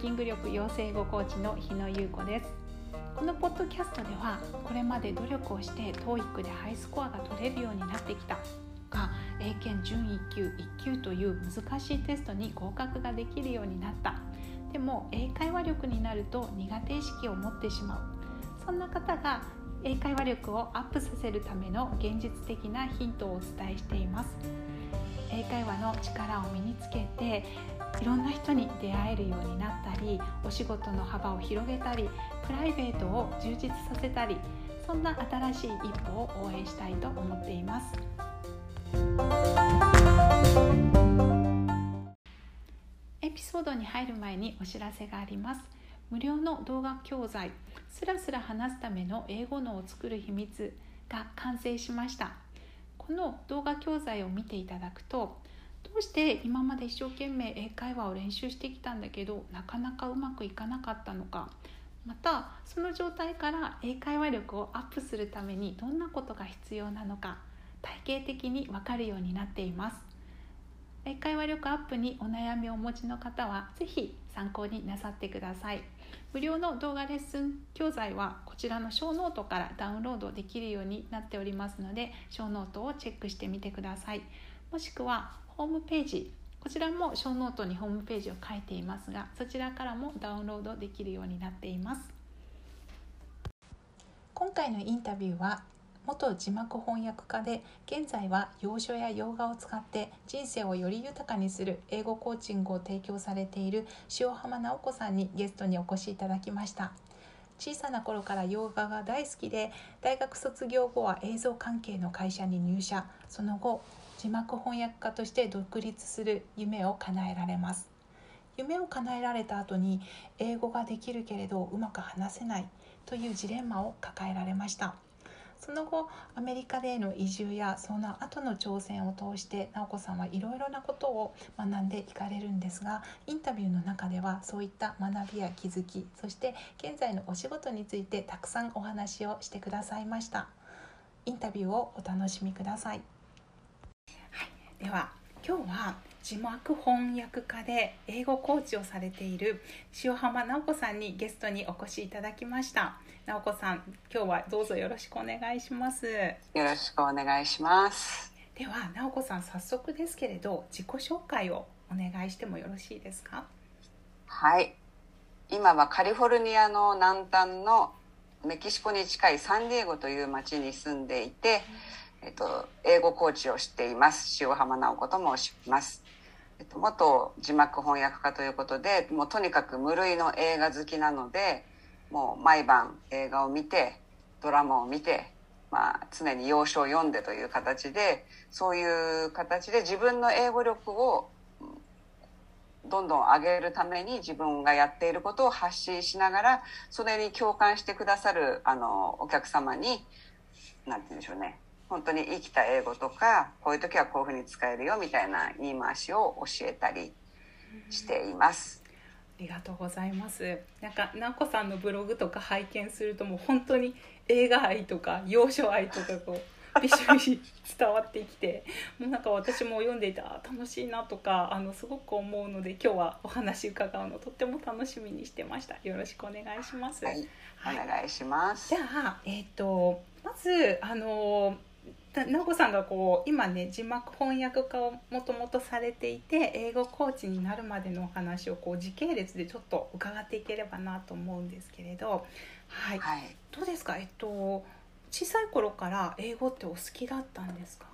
キング力養成語コーチの日野優子です。このポッドキャストではこれまで努力をして TOEIC でハイスコアが取れるようになってきたが英検準1級1級という難しいテストに合格ができるようになった。でも英会話力になると苦手意識を持ってしまう。そんな方が英会話力をアップさせるための現実的なヒントをお伝えしています。英会話の力を身につけていろんな人に出会えるようになったりお仕事の幅を広げたりプライベートを充実させたりそんな新しい一歩を応援したいと思っています。エピソードに入る前にお知らせがあります。無料の動画教材スラスラ話すための英語脳を作る秘密が完成しました。この動画教材を見ていただくとどうして今まで一生懸命英会話を練習してきたんだけどなかなかうまくいかなかったのか。またその状態から英会話力をアップするためにどんなことが必要なのか体系的に分かるようになっています。英会話力アップにお悩みをお持ちの方は是非参考になさってください。無料の動画レッスン教材はこちらのショーノートからダウンロードできるようになっておりますのでショーノートをチェックしてみてください。もしくはホームページこちらもショーノートにホームページを書いていますがそちらからもダウンロードできるようになっています。今回のインタビューは元字幕翻訳家で現在は洋書や洋画を使って人生をより豊かにする英語コーチングを提供されている塩浜直子さんにゲストにお越しいただきました。小さな頃から洋画が大好きで大学卒業後は映像関係の会社に入社。その後字幕翻訳家として独立する夢を叶えられます。夢を叶えられた後に英語ができるけれどうまく話せないというジレンマを抱えられました。その後アメリカでの移住やその後の挑戦を通して直子さんはいろいろなことを学んでいかれるんですがインタビューの中ではそういった学びや気づきそして現在のお仕事についてたくさんお話をしてくださいました。インタビューをお楽しみください、はい、では今日は字幕翻訳家で英語コーチをされている塩浜直子さんにゲストにお越しいただきました。直子さん今日はどうぞよろしくお願いします。よろしくお願いします。では直子さん早速ですけれど自己紹介をお願いしてもよろしいですか？はい。今はカリフォルニアの南端のメキシコに近いサンディエゴという町に住んでいて、えっと、英語コーチをしています。塩浜直子と申します。えっと、元字幕翻訳家ということでもうとにかく無類の映画好きなのでもう毎晩映画を見てドラマを見て、まあ、常に要所を読んでという形でそういう形で自分の英語力をどんどん上げるために自分がやっていることを発信しながらそれに共感してくださるあのお客様に何て言うんでしょうね。本当に生きた英語とかこういう時はこういうふうに使えるよみたいな言い回しを教えたりしています。ありがとうございます。なんか直子さんのブログとか拝見するともう本当に映画愛とか洋書愛とかこうビシビシ伝わってきてもうなんか私も読んでいてあ楽しいなとかあのすごく思うので今日はお話伺うのとっても楽しみにしてましたよろしくお願いします、はい、はい、お願いしますじゃあえっ、ー、とまずあの直子さんがこう今ね字幕翻訳家をもともとされていて英語コーチになるまでのお話をこう時系列でちょっと伺っていければなと思うんですけれど、はい、はい、どうですか、えっと、小さい頃から英語ってお好きだったんですか？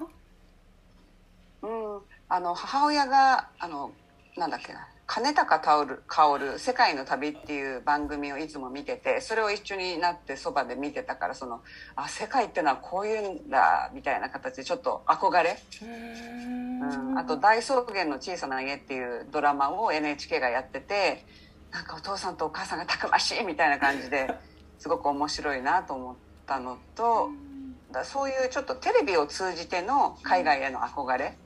うん、あの母親があのなんだっけな金高薫世界の旅」っていう番組をいつも見ててそれを一緒になってそばで見てたからそのあ世界ってのはこういうんだみたいな形でちょっと憧れ、うん、あと「大草原の小さな家」っていうドラマを NHK がやっててなんかお父さんとお母さんがたくましいみたいな感じで すごく面白いなと思ったのとだそういうちょっとテレビを通じての海外への憧れ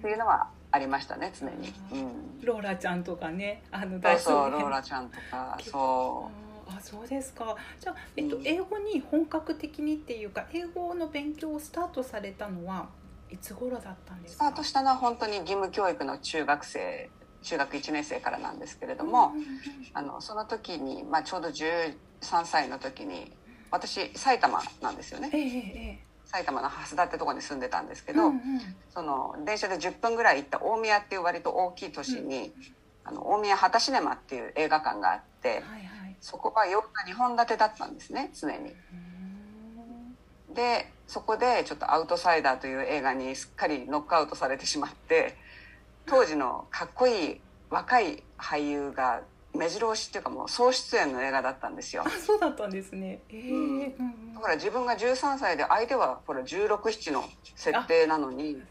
っていうのはありましたね常に、うん、ローラちゃんとかねあの大そうローラちゃんとかそう。あそうですか。じゃあ、えっと、英語に本格的にっていうか英語の勉強をスタートされたのはいつ頃だったんですか？スタートしたのは本当に義務教育の中学生中学1年生からなんですけれども、あのその時に、まあ、ちょうど13歳の時に私埼玉なんですよね。えええ埼玉の蓮田ってとこに住んでたんですけえど、うんうん。その電車で10分ぐらい行った大宮っていう割と大きい都市に、あの大宮畑シネマっていう映画館があってはいはい。そこが洋画2本立てだったんですね常に。でそこでちょっと「アウトサイダー」という映画にすっかりノックアウトされてしまって当時のかっこいい若い俳優が目白押しっていうかもう総出演の映画だったんですよ。あ。そうだったんですね。ええうん。だから自分が13歳で相手はこれ1617の設定なのに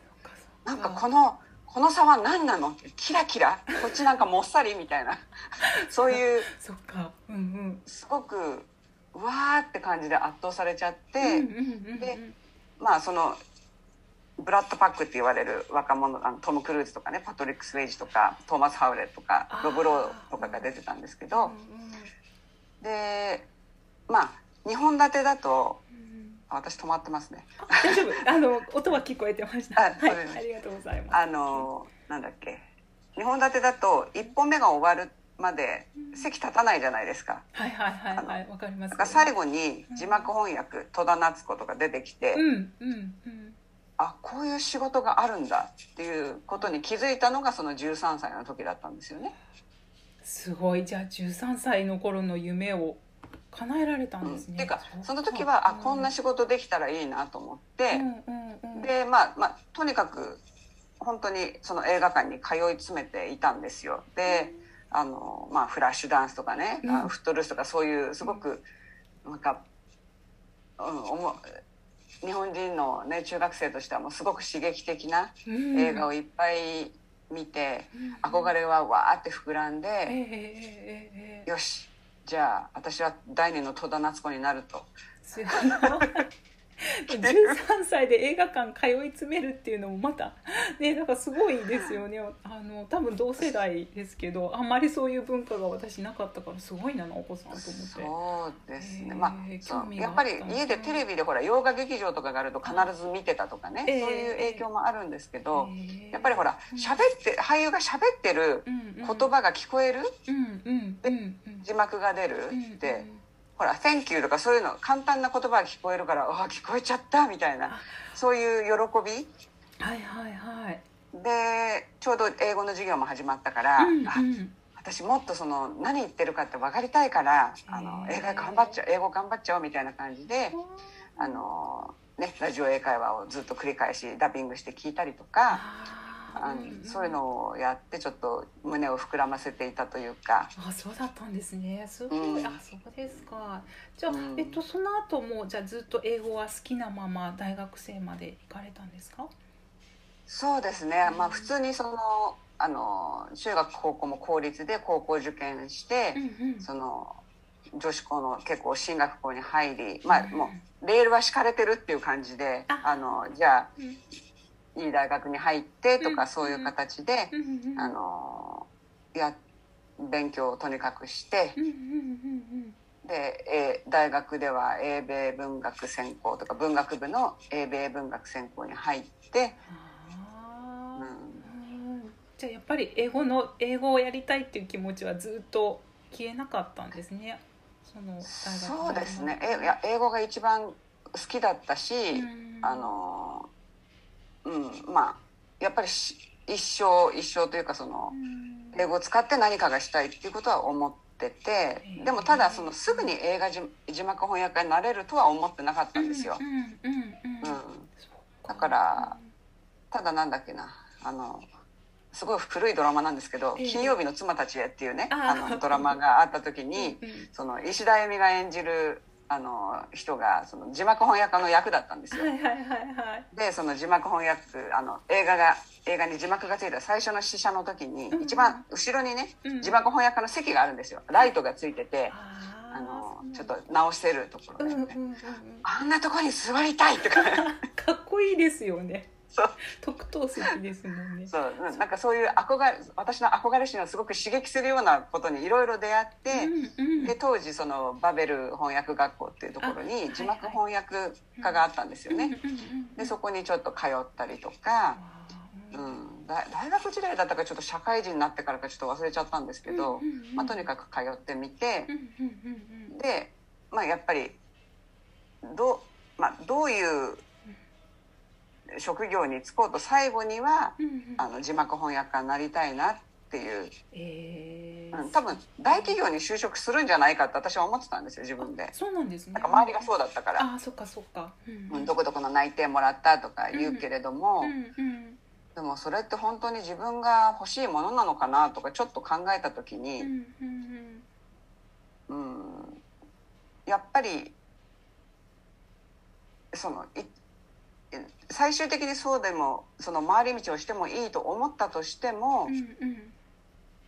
なんかこのこの差は何なの？キラキラ。こっちなんかもっさりみたいな。そういうそっか。うんうん。すごくうわーって感じで圧倒されちゃって、でまあそのブラッドパックって言われる若者あのトム・クルーズとかねパトリック・スウェイジとかトーマス・ハウレットとかロブ・ローとかが出てたんですけどうんうんでまあ2本立てだとうん。あ私止まってますね。あ大丈夫。あの音は聞こえてました。はいありがとうございます。あのなんだっけ。2本立てだと1本目が終わるまで席立たないじゃないですか。はいはいはいはいわかります。最後に字幕翻訳戸田夏子とか出てきて、うんうんうんあこういう仕事があるんだっていうことに気づいたのがその13歳の時だったんですよね。すごい。じゃあ13歳の頃の夢を叶えられたうんん、ですね、っていうか。うその時はあこんな仕仕事できたらいいなと思って、うんうんうん、でまあまあとにかく本当にその映画館に通い詰めていたんですよ。であの、まあ、フラッシュダンスとかね、うん。あフットルースとかそういうすごくなんか、うん、日本人の、ね、中学生としてはもうすごく刺激的な映画をいっぱい見て、憧れはわーって膨らんええで、よしじゃあ私は第二の戸田夏子になると。すごい13歳で映画館通い詰めるっていうのもまたねだからすごいですよね。あの多分同世代ですけどあんまりそういう文化が私なかったからすごいなお子さんと思って。そうですね、まあやっぱり家でテレビでほら洋画劇場とかがあると必ず見てたとかね、ええそういう影響もあるんですけど、へえやっぱりほらうん。喋って俳優が喋ってるうんうん。言葉が聞こえる？うんうんうんうん。字幕が出るうんって、ほら「Thank you」とかそういうの簡単な言葉が聞こえるから「ああ聞こえちゃった」みたいなあ。そういう喜び？はいはいはい。でちょうど英語の授業も始まったから、うんあうん。私もっとその何言ってるかって分かりたいからあの英会頑張っちゃう英語頑張っちゃおうみたいな感じで。あのね、ラジオ英会話をずっと繰り返しダビングして聞いたりとか、ああーのそういうのをやってちょっと胸を膨らませていたというか。あそうだったんですね。すごい、うん。あそうですか。じゃあ、うん。えっとその後もじゃあずっと英語は好きなまま大学生まで行かれたんですか？そうですね、まあ、普通にそのあの中学高校も公立で高校受験して、うんうん。その女子校の結構進学校に入り、まあ、うん。もうレールは敷かれてるっていう感じであ。あのじゃあうんいい大学に入ってとうん。かそういう形で、あのや勉強をとにかくして。で、えー大学では英米文学専攻とか文学部の英米文学専攻に入って、じゃあやっぱり英語の英語をやりたいっていう気持ちはずっと消えなかったん。ですねそのそうですねえいや英語が一番好きだったし、うん。あのうんまあやっぱりし一生一生というかそのうん。英語を使って何かがしたいっていうことは思っててでもただそのすぐに映画字字幕翻訳家になれるとは思ってなかったんですよ。う。んうんうんうん。うん。そうだからただなんだっけなあのすごい古いドラマなんですけど「ええ。金曜日の妻たちへ」っていうねあのドラマがあった時にその石田恵美が演じるあの人がその字幕翻訳家の役だったんですよ。はいはいはいはい。でその字幕翻訳あの映画が映画に字幕がついた最初の試写の時にうん一番後ろにねうん。字幕翻訳家の席があるんですよ。ライトがついててあのちょっと直せるところで、うんうんうんうん。あんなとこに座りたいとか。かっこいいですよねそ う特等席ですもんね。そううんなんかそういう憧れ私の憧れ心をすごく刺激するようなことにいろいろ出会って、うんうん。で当時そのバベル翻訳学校っていうところに字幕翻訳科があったんですよね。でそこにちょっと通ったりとか、うん、だ大学時代だったかちょっと社会人になってからかちょっと忘れちゃったんですけど、うんうんうん。まあ、とにかく通ってみてうんうんうん。で、まあ、やっぱりどう,、まあ、どういう職業に就こうと最後にはうんうん。うんあの字幕翻訳家になりたいなっていう、えー。うん、多分大企業に就職するんじゃないかって私は思ってたんですよ自分で。そうなんですね。なんか周りがそうだったから、ああそっかそっか。うん。うん、どこどこの内定もらったとか言うけれども、でもそれって本当に自分が欲しいものなのかなとかちょっと考えた時に、うんうん。うん、やっぱりそのい最終的にそうでもその回り道をしてもいいと思ったとしても、うんうんうん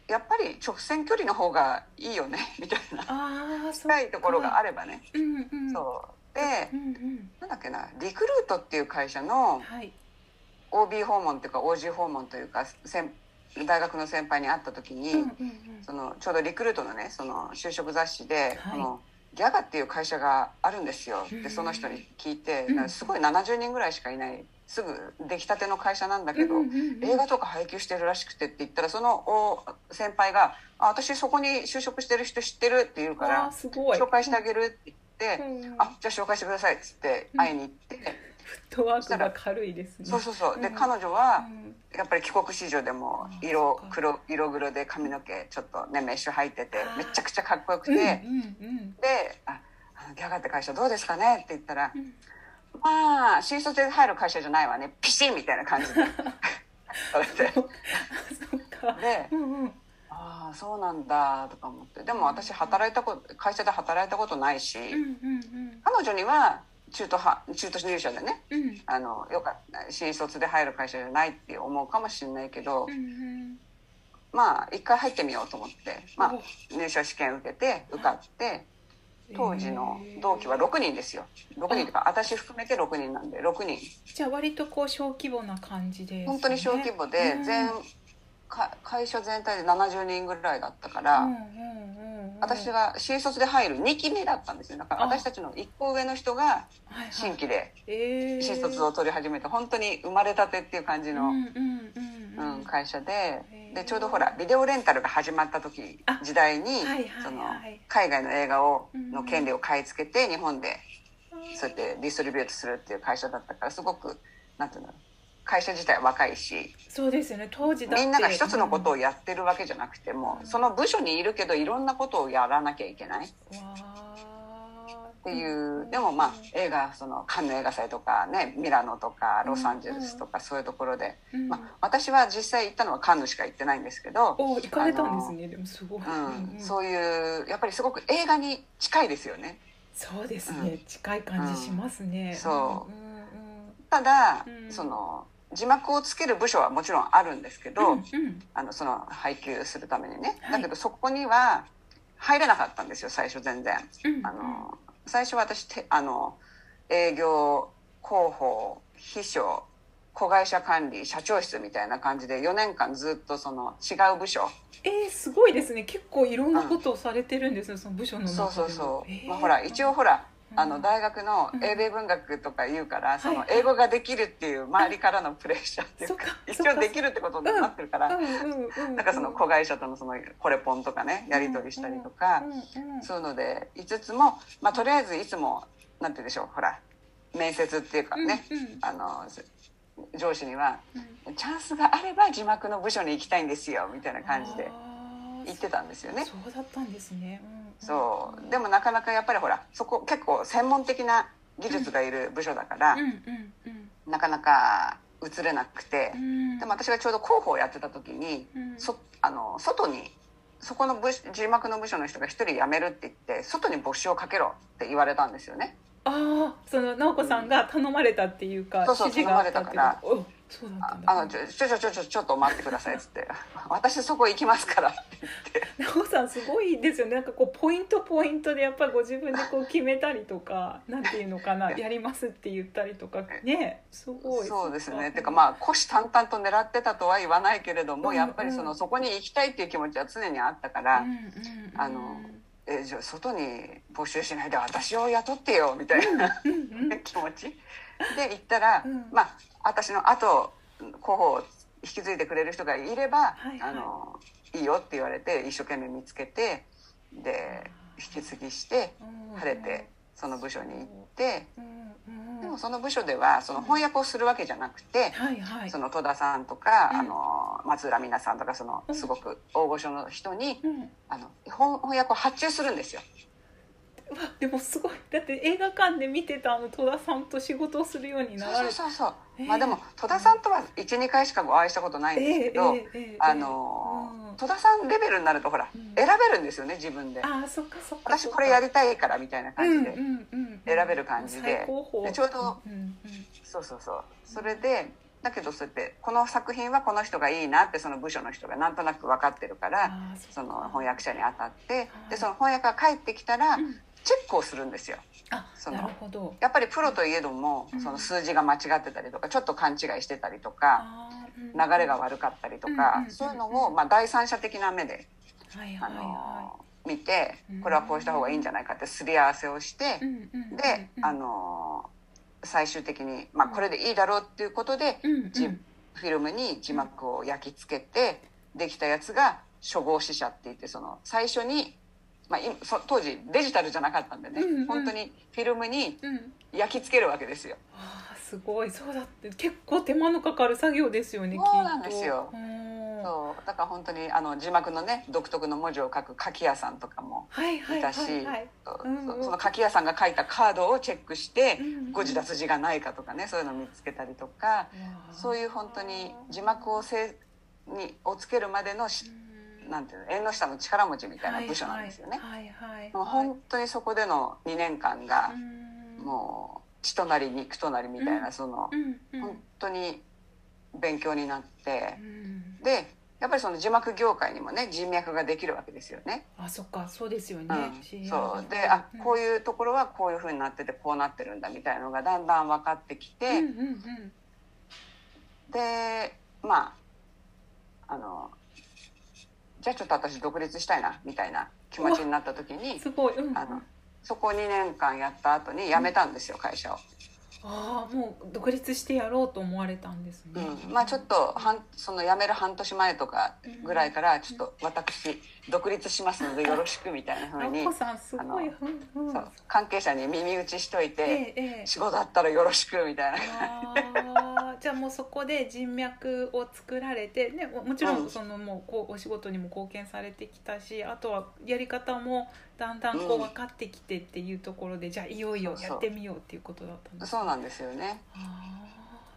やっぱり直線距離の方がいいよね みたいな。近いところがあればね。うんうん。そう。でうんうんなんだっけなリクルートっていう会社のはい。OB 訪問というか OG 訪問というか先大学の先輩に会った時に、うんうんうん。そのちょうどリクルートのねその就職雑誌で、はい。このギャガっていう会社があるんですよ。うんでその人に聞いて、すごい70人ぐらいしかいない。すぐ出来たての会社なんだけど、映画とか配給してるらしくてって言ったらそのお先輩が「あ私そこに就職してる人知ってる」って言うかあら紹介してあげるって言ってうん「あじゃあ紹介してください」っつって会いに行って、フットワークが軽いですね。そうそうそう。で、うん。彼女はうん。やっぱり帰国子女でもあ色黒色黒で髪の毛ちょっとねメッシュ入っててめちゃくちゃかっこよくて、うんうんうん。で「あギャガって会社どうですかね?」って言ったら「うん。まあ新卒で入る会社じゃないわね。ピシッ!」みたいな感じで。それで。そっか。でうんうん。ああそうなんだとか思って。でも私働いたこと会社で働いたことないし、うんうん。彼女には中途は中途入社でねうんうん。あのよかった。新卒で入る会社じゃないって思うかもしれないけど、うんうん。まあ一回入ってみようと思って、まあお、入社試験受けて受かって当時の同期は6人ですよ。6人とか私含めて6人なんで6人。じゃあ割とこう小規模な感じで本当に小規模でうん。全か会社全体で70人ぐらいだったから、うんうんうんうん私が新卒で入る2期目だったんですよ。だからあ。私たちの1個上の人が新規でえー。新卒を取り始めて本当に生まれたてっていう感じの、うんうんうんうん、会社で。でちょうどほらビデオレンタルが始まった時あ時代にその海外の映画をうんの権利を買い付けて日本でそうやってディストリビュートするっていう会社だったからすごくなんていうの会社自体は若いしそうですよね。当時だって。みんなが一つのことをやってるわけじゃなくてもその部署にいるけどいろんなことをやらなきゃいけない。っっていう。でもまあ映画そのカンヌ映画祭とかねミラノとかロサンゼルスとかそういうところで、うん。まあ、私は実際行ったのはカンヌしか行ってないんですけど、お行かれたんですね。でもすごい、うん。うんそういうやっぱりすごく映画に近いですよね。そうですね、近い感じしますね、そう。うんうん。ただ、うん。その字幕をつける部署はもちろんあるんですけど、うんうん。あのその配給するためにね、はい。だけどそこには入れなかったんですよ最初全然。うん。あの最初私てあの営業広報秘書子会社管理社長室みたいな感じで4年間ずっとその違う部署。えー、すごいですね。結構いろんなことをされてるんですね、その部署の中でそうもそうそう、えー。まあ、ほら一応ほらうんあの大学のうん。英米文学とか言うから、そのはい英語ができるっていう周りからのプレッシャーっていうか一応できるってことになってるから、なんかその子会社とのそのコレポンとかねやり取りしたりとか、そういうのでいつつも、まあ、とりあえずいつもなんて言うんでしょうほら面接っていうかね、あの上司にはうん「チャンスがあれば字幕の部署に行きたいんですよ」みたいな感じであー言ってたんですよね。そうだったんですね、うん。そう。でもなかなかやっぱりほらそこ結構専門的な技術がいる部署だから、なかなか移れなくてう、ん。でも私がちょうど広報をやってた時に、うん。そあの外にそこの部字幕の部署の人が一人辞めるって言って外に募集をかけろって言われたんですよね。ああその直子さんが頼まれたっていうか、そうそう指示があったっていう頼まれたおそう。だったんだああのちょちょちょちょちょっと待ってくださいっつって「私そこ行きますから」って言って。直子さんすごいですよね。なんかこうポイントポイントでやっぱりご自分でこう決めたりとか なんていうのかなやりますって言ったりとか。ねすごい。そうですね。てかあまあ虎視眈々と狙ってたとは言わないけれども、うんやっぱりそのそこに行きたいっていう気持ちは常にあったから、うんうんうんあのえじゃあ外に募集しないで私を雇ってよみたいな、うんうん。気持ちで行ったら、うん。まあ私の後広報引き継いでくれる人がいれば、はいはい。あのいいよって言われて一生懸命見つけてで引き継ぎしてうん。晴れてその部署に行ってでもその部署ではその翻訳をするわけじゃなくてはいはい。その戸田さんとか、うん。あの松浦美奈さんとかそのうん。すごく大御所の人にうん。あの翻翻訳を発注するんですよ。でもすごい。だって映画館で見てたあの戸田さんと仕事をするようにならそうれそうそうそう、ええまあでも戸田さんとは12回しかお会いしたことないんですけど、ええええええあのうん戸田さんレベルになるとほら、うん。選べるんですよね自分で。ああそっかそっか私これやりたいからみたいな感じで、うんうんうん、選べる感じで。最高峰。でちょうどうんうんそうそうそう。それでだけどそうやってこの作品はこの人がいいなってその部署の人がなんとなく分かってるからその翻訳者に当たってはい。でその翻訳が帰ってきたらうんチェックをするんですよ。あそのなるほど。やっぱりプロといえどもうん。その数字が間違ってたりとかちょっと勘違いしてたりとか流れが悪かったりとかうんそういうのをまあ第三者的な目であはいはい。はの見てうん。これはこうした方がいいんじゃないかってすり合わせをしてでうんあの最終的にまあこれでいいだろうっていうことでフィルムに字幕を焼き付けてできたやつが初号試写って言ってその最初に、まあ、今そ当時デジタルじゃなかったんでね、うんうん。本当にフィルムにうん。焼き付けるわけですよ。あーすごい。そうだって結構手間のかかる作業ですよねそうなんですよ。そう。だから本当にあの字幕のね独特の文字を書く書き屋さんとかもはいたし、はいその書き屋さんが書いたカードをチェックしてうんうん誤字脱字がないかとかねそういうのを見つけたりとかそういう本当に字幕をせにをつけるまでのしなんていうの縁の下の力持ちみたいな部署なんですよね。はいはいはい。もう本当にそこでの2年間がうん。もう血となり肉となりみたいな、うん。その本当に勉強になって。うん。でやっぱりその字幕業界にもね人脈ができるわけですよね。あそっかそうですよね。うん。そう。であこういいうところはこういうふうになっててこうなってるんだみたいなのがだんだん分かってきて、でまああのじゃあちょっと私独立したいなみたいな気持ちになった時にすごい、うん、あのそこ2年間やった後に辞めたんですよ会社を。ああもう独立してやろうと思われたんですね、うん、まあちょっと半その辞める半年前とかぐらいからちょっと私独立しますのでよろしくみたいな風にあこさんすごいあうんうん。そう関係者に耳打ちしといてええええ。仕事あったらよろしくみたいな。あーじゃあもうそこで人脈を作られて、ね、ももちろうんん。そのもうこうお仕事にも貢献されてきたしあとはやり方もだんだんこううん分かってきてっていうところで、じゃあいよいよやってみようっていうことだったんですそうなんですよね。あ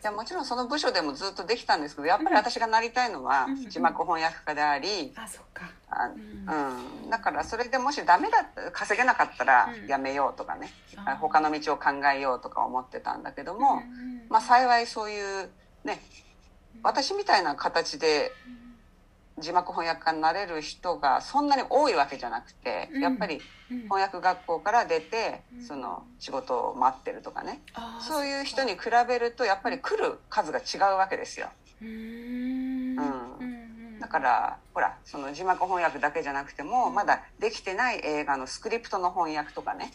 いやもちろんその部署でもずっとできたんですけどやっぱり私がなりたいのはうん字幕翻訳家であり、ーあそっか。あうんうん、だからそれでもしダメだった稼げなかったらうん。やめようとかね、あー。他の道を考えようとか思ってたんだけども、うんうん。まあ幸いそういうね私みたいな形で字幕翻訳家になれる人がそんなに多いわけじゃなくて、うん。やっぱりうん。翻訳学校から出て、うん。その仕事を待ってるとかね、そういう人に比べるとやっぱり来る数が違うわけですよ。うーん。だからほらその字幕翻訳だけじゃなくても、まだできてない映画のスクリプトの翻訳とかね、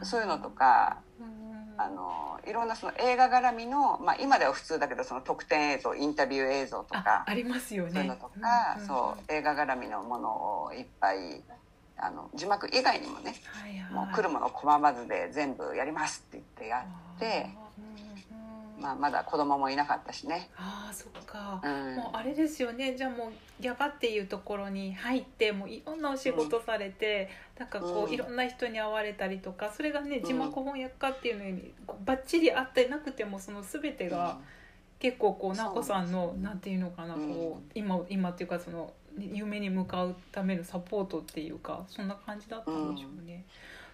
うん、そういうのとかうんあのいろんなその映画絡みの、まあ、今では普通だけどその特典映像インタビュー映像とあかありますよね。そういうのとか、んんん。そう映画絡みのものをいっぱいあの字幕以外にもねはいはい。もう来るもの拒まずで全部やりますって言ってやって、まあ、まだ子供もいなかったしね。あーそっか、うん。もうあれですよね。じゃあもうギャバっていうところに入ってもういろんなお仕事されて、なんかこう、うん。いろんな人に会われたりとかそれがねん。字幕翻訳家っていうのにこうバッチリ合ってなくてもその全てが結構こう直子さんのなんていうのかなうん。こう今今っていうかその夢に向かうためのサポートっていうかそんな感じだったんでしょうね。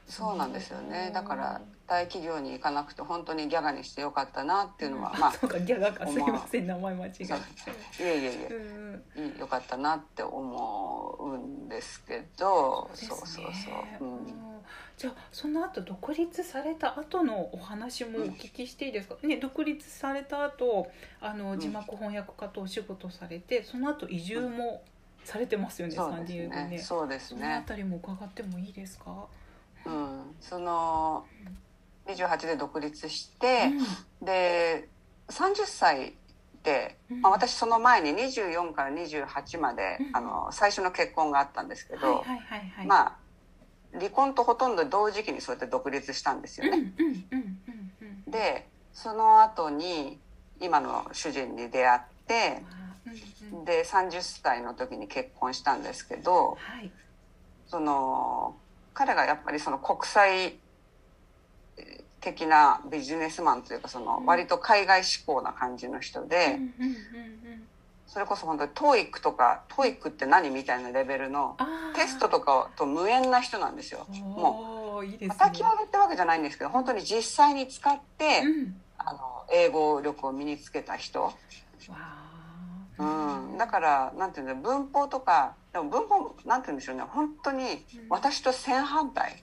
そうなんですよね。だからうん大企業に行かなくて本当にギャガにしてよかったなっていうのは、まあそうかギャガか。すいません名前間違えそう。て。いえいえいえ。うん。よかったなって思うんですけどですね。そうそうそう、うん、うんじゃあその後独立された後のお話もお聞きしていいですか、ね、独立された後あのん。字幕翻訳家とお仕事されてその後移住もされてますよね、そうですサンディエゴね。ねそうですそのねあたりも伺ってもいいですか、うん。その28で独立して、で30歳って、うん。まあ、私その前に24から28まで、うん。あの最初の結婚があったんですけど、はいはいはいはい。まあ離婚とほとんど同時期にそうやって独立したんですよね。うんうんうんうんうんでその後に今の主人に出会ってうんうん。で30歳の時に結婚したんですけどはい。その彼がやっぱりその国際的なビジネスマンというかその割と海外志向な感じの人で、それこそ本当に TOEIC とか TOEIC って何みたいなレベルのテストとかと無縁な人なんですよ。もう叩き上げってわけじゃないんですけど本当に実際に使って、うん。あの英語力を身につけた人、うん、だからなんていうの文法とかでも文法なんていうんでしょうね。本当に私と正反対。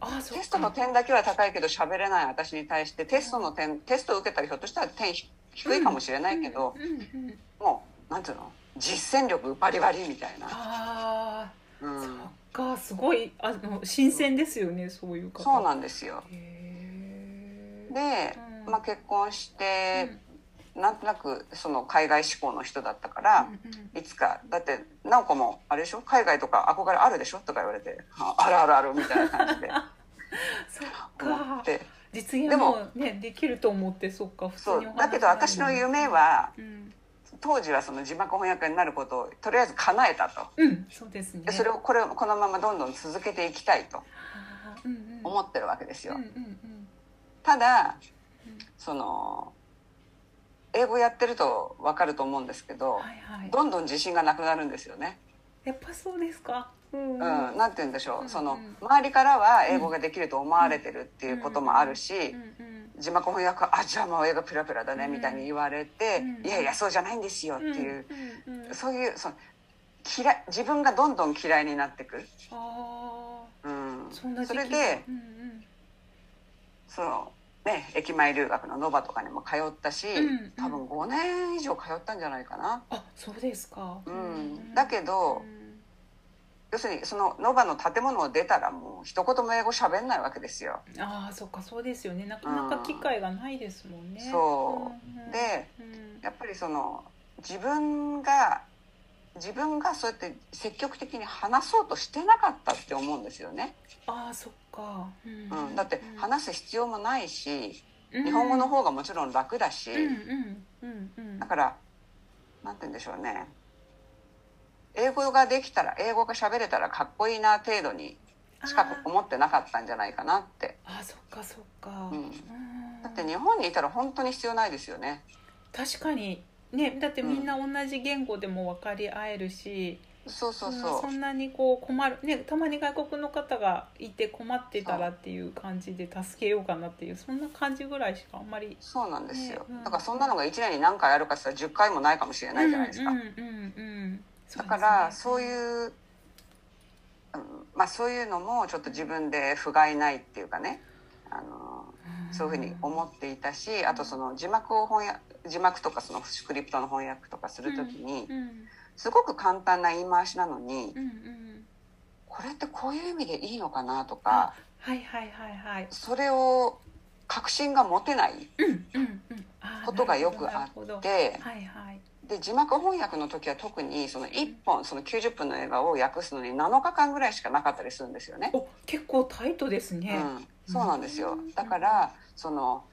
あーそっか。テストの点だけは高いけど喋れない私に対して。テストの点テストを受けたらひょっとしたら点ひ低いかもしれないけど、うんうんうんもうなんていうの？実践力バリバリみたいな。あうあ、そんっかすごいあの新鮮ですよねそういう方。そうなんですよ。で、うん。まあ、結婚しうてん、なんとなくその海外志向の人だったから、うんいつかだって直子もあれでしょ？海外とか憧れあるでしょ？とか言われてああるあるあるみたいな感じで。そっ思かって。実現でももねできると思ってそっか。そう。だけど私の夢はうん、当時はその字幕翻訳になることをとりあえず叶えたと。うん、そうですね。でそれをこれをこのままどんどん続けていきたいと思ってるわけですよ。うんうんうん。ただうん。その英語やってると分かると思うんですけどはいはい。どんどん自信がなくなるんですよね。やっぱそうですか。うんうん、なんて言うんでしょう、うんそのうん周りからは英語ができると思われてるっていうこともあるし、うん。うん字幕翻訳あじゃあもう英語ペラペラだねうん。みたいに言われて、うんいやいやそうじゃないんですよっていう、うんうんうん。そういうその嫌い自分がどんどん嫌いになってく、あうん。それでうんうん。そのね駅前留学のノバとかにも通ったし、うん多分5年以上通ったんじゃないかな。あそうですか。うん。だけどうん要するにそのノバの建物を出たらもう一言も英語喋んないわけですよ。ああそっかそうですよね。なかなか機会がないですもんね。そう。うんうん。でうん。やっぱりその自分が自分がそうやって積極的に話そうとしてなかったって思うんですよね、ああそっか。ううん、だって話す必要もないしうん。日本語の方がもちろん楽だし。うんうんうんうん。だからなんて言うんでしょうね。英語ができたら英語が喋れたらかっこいいな程度にしか思ってなかったんじゃないかなって。あーそっかそっか、うん。うん。だって日本にいたら本当に必要ないですよね。確かに。ねだってみんな同じ言語でも分かり合えるし、そうそうう。んそそんなにこう困る。ねたまに外国の方がいて困ってたらっていう感じで助けようかなっていうそんな感じぐらいしかあんまりうそうなんですよ。ねうん。だからそんなのが1年に何回あるかって言ったら10回もないかもしれないじゃないですか。うんうんうんうんだからそうういう、うんまあそういうのもちょっと自分で不甲斐ないっていうかね。あのそういうふうに思っていたしあとその字幕を翻訳字幕とかそのスクリプトの翻訳とかする時にうんうんすごく簡単な言い回しなのにうんうんこれってこういう意味でいいのかなとかはいはいはいはい。それを確信が持てないことがよくあなるほど。ではいはい。で字幕翻訳の時は特にその1本その90分の映画を訳すのに7日間ぐらいしかなかったりするんですよね。お結構タイトですね、うん、そうなんですよ。うん。だからその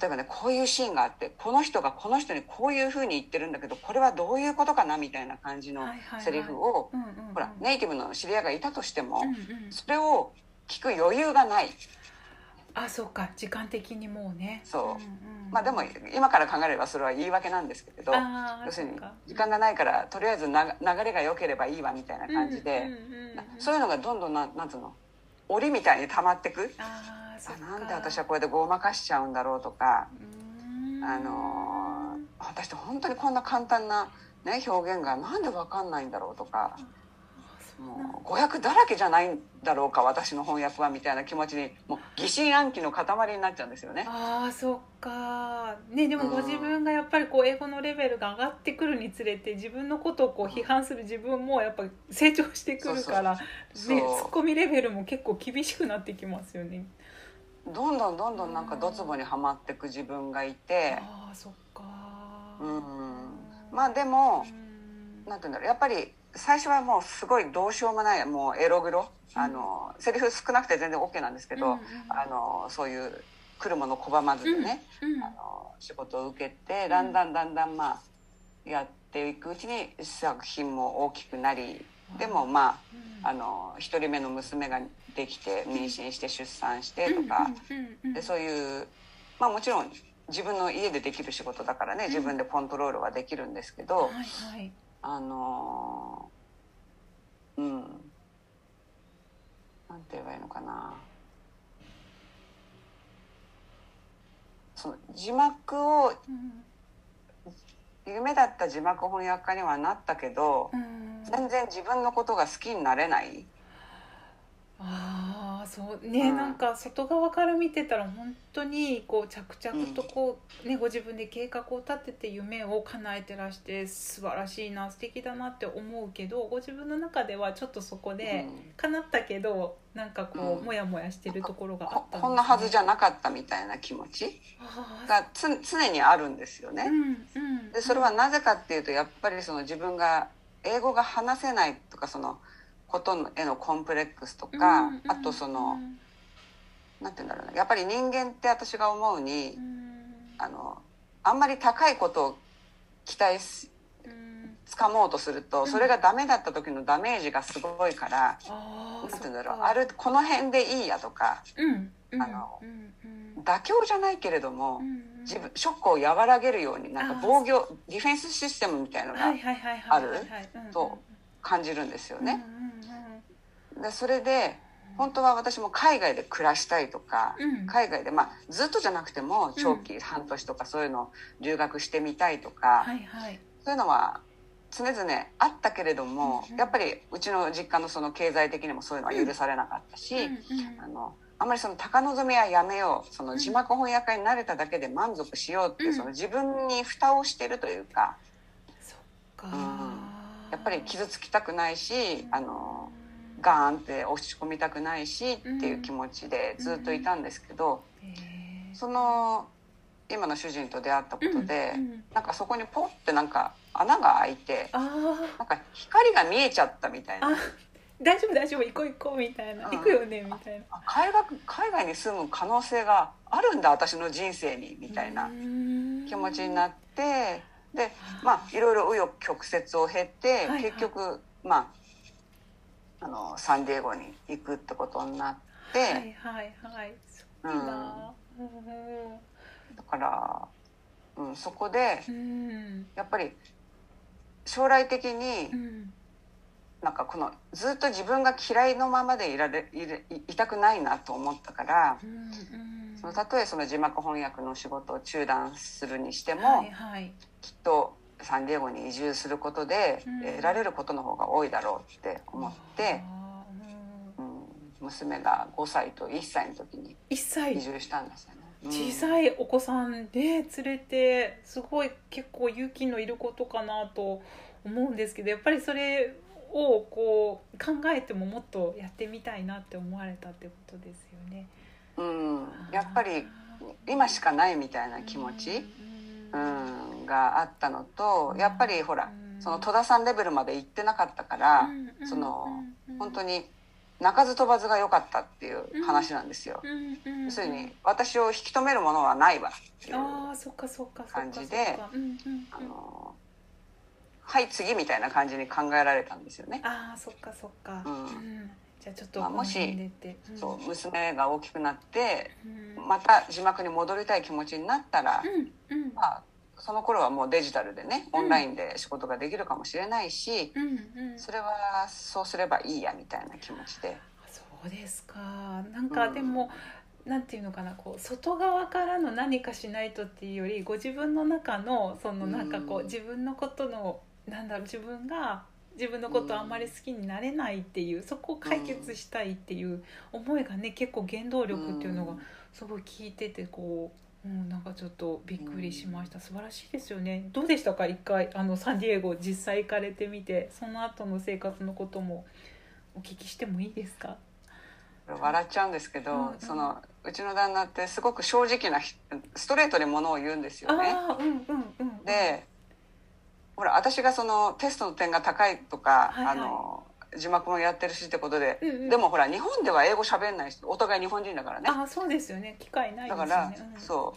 例えばねこういうシーンがあってこの人がこの人にこういうふうに言ってるんだけどこれはどういうことかなみたいな感じのセリフをほらネイティブの知り合いがいたとしてもうんうんそれを聞く余裕がない。あそうか。時間的にもうね。そう。んんまあでも今から考えればそれは言い訳なんですけれど要するに時間がないからとりあえずな流れが良ければいいわみたいな感じでそういうのがどんどんなんなんつうの？檻みたいに溜まってく。ああなんで私はこれでごまかしちゃうんだろうとか。あのー私って本当にこんな簡単な、ね、表現がなんで分かんないんだろうとか。もう語訳だらけじゃないんだろうか私の翻訳はみたいな気持ちにもう疑心暗鬼の塊になっちゃうんですよね。あーそっか。ねでもごうん。自分がやっぱりこう英語のレベルが上がってくるにつれて自分のことをこう批判する自分もやっぱ成長してくるからツッコミレベルも結構厳しくなってきますよね。どんどんどんどんなんかドツボにはまってく自分がいて、ああそっか。ううん。まあでもなんて言うんだろう。やっぱり最初はもうすごいどうしようもないもうエログロ。あのセリフ少なくて全然 OK なんですけど、あのそういう来るもの拒まずでね、あの仕事を受けてだんだんだんだんまあやっていくうちに作品も大きくなりでもまああの1人目の娘ができて妊娠して出産してとかでそういうまあもちろん自分の家でできる仕事だからね自分でコントロールはできるんですけど、あのうん。なんて言えばいいのかな。その字幕を、夢だった字幕翻訳家にはなったけど、全然自分のことが好きになれない。ああそう。ね、うん、なんか外側から見てたら本当にこう着々とこう、ね、ご自分で計画を立てて夢を叶えてらして素晴らしいな素敵だなって思うけどご自分の中ではちょっとそこで叶ったけど、うん、なんかこう、うん、モヤモヤしてるところがあった、ね、こんなはずじゃなかったみたいな気持ちがつ常にあるんですよね。でそれはなぜかっていうとやっぱりその自分が英語が話せないとかそのことへのコンプレックスとか、うんうん、あとその、うん、なんて言うんだろうな。やっぱり人間って私が思うに、うん、あのあんまり高いことを期待し、うん、掴もうとすると、それがダメだった時のダメージがすごいから、うん、なんて言うんだろう。あるこの辺でいいやとか、あの、妥協じゃないけれども、自分ショックを和らげるようになんか防御ディフェンスシステムみたいのがある？と感じるんですよね。でそれで本当は私も海外で暮らしたいとか、うん、海外で、まあ、ずっとじゃなくても長期、半年とかそういうの留学してみたいとか、はいはい、そういうのは常々あったけれども、うんうん、やっぱりうちの実家のその経済的にもそういうのは許されなかったし、あのあんまりその高望みはやめようその字幕翻訳家になれただけで満足しようっていう、その自分に蓋をしてるというか。うん、やっぱり傷つきたくないしあのガーンって落ち込みたくないしっていう気持ちでずっといたんですけど、その今の主人と出会ったことで、なんかそこにポッてなんか穴が開いてなんか光が見えちゃったみたいな。大丈夫大丈夫行こう行こうみたいな、うん、行くよねみたいな。海外海外に住む可能性があるんだ私の人生にみたいな気持ちになってでまあいろいろ紆余曲折を経て、はいはい、結局まああのサンディエゴに行くってことになって、はいはいはいうん、だから、うん、そこで、うん、やっぱり将来的に、うん、なんかこのずっと自分が嫌いのままでいられいいたくないなと思ったから、うんうん、そのたとえその字幕翻訳の仕事を中断するにしても、はいはい、きっとサンディエゴに移住することで、得られることの方が多いだろうって思って、うん、娘が5歳と1歳の時に移住したんですよね。小さいお子さんで連れてすごい結構勇気のいることかなと思うんですけどやっぱりそれをこう考えてももっとやってみたいなって思われたってことですよね。うん、やっぱり今しかないみたいな気持ち、うん、があったのとやっぱりほらその戸田さんレベルまで行ってなかったからその本当に鳴かず飛ばずが良かったっていう話なんですよ。要するに私を引き止めるものはないわっていう感じであのはい次みたいな感じに考えられたんですよね。あそっかそっか、うんじゃあちょっと、まあ、もし、うん、そう娘が大きくなって、うん、また字幕に戻りたい気持ちになったら、うん、まあその頃はもうデジタルでねオンラインで仕事ができるかもしれないし、うんうん、それはそうすればいいやみたいな気持ちで。そうですか。なんかでも、うん、なんていうのかなこう外側からの何かしないとっていうよりご自分の中のそのなんかこう、うん、自分のことのなんだろう自分が自分のことあんまり好きになれないっていう、そこを解決したいっていう思いがね結構原動力っていうのがすごい聞いててこううん、なんかちょっとびっくりしました、素晴らしいですよね。どうでしたか？一回あのサンディエゴ実際行かれてみてその後の生活のこともお聞きしてもいいですか？笑っちゃうんですけど、うんうん、そのうちの旦那ってすごく正直なストレートにものを言うんですよね。うんうんうん、でほら私がそのテストの点が高いとか、はいはい。あの字幕もやってるしってことで、うんうん。でもほら日本では英語喋んないしお互い日本人だからね。あそうですよね。機会ないですだから、うんそ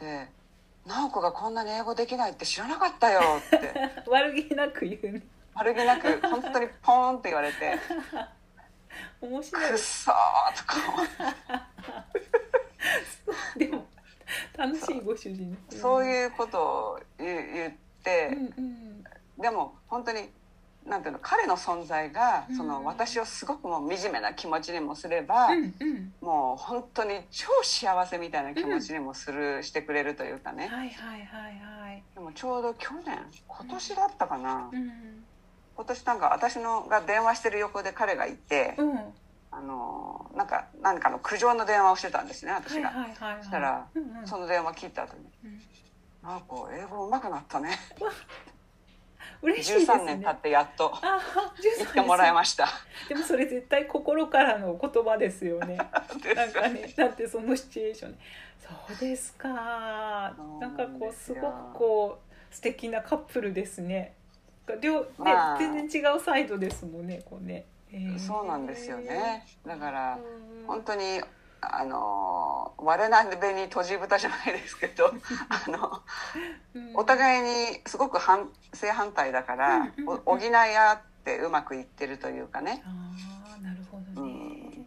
う。で「直子がこんなに英語できないって知らなかったよ」って。悪気なく言う。ね悪気なく本当にポーンって言われて「面白い。くっそー」とか でも楽しいご主人。そう。ういうことを言言って、んうん。でも本当になんていうの彼の存在がその、うん。私をすごくもう惨めな気持ちにもすれば、うんうん。もう本当に超幸せみたいな気持ちにもする、してくれるというかね。はいはいはいはい。でもちょうど去年今年だったかな、うん今年なんか私のが電話してる横で彼がいて、うん。はあのなんか何かの苦情の電話をしてたんですね私いが、はいはいはいそしたら、うんうん。その電話聞いた後にうん「なんか英語上手くなったね。嬉しいです13ね年経ってやっとあ言ってもらいました」でもそれ絶対心からのお言葉 ですよね。なんかねだってそのシチュエーションでそうですか。なんかこうですごくこう素敵なカップルですね。両ね、まあ。全然違うサイドですもんねこうね、へー。そうなんですよね。だからうん。本当にあの我なべに閉じ蓋じゃないですけど あのうん。お互いにすごく反正反対だから、補い合ってうまくいってるというかね。ああなるほどね、うん。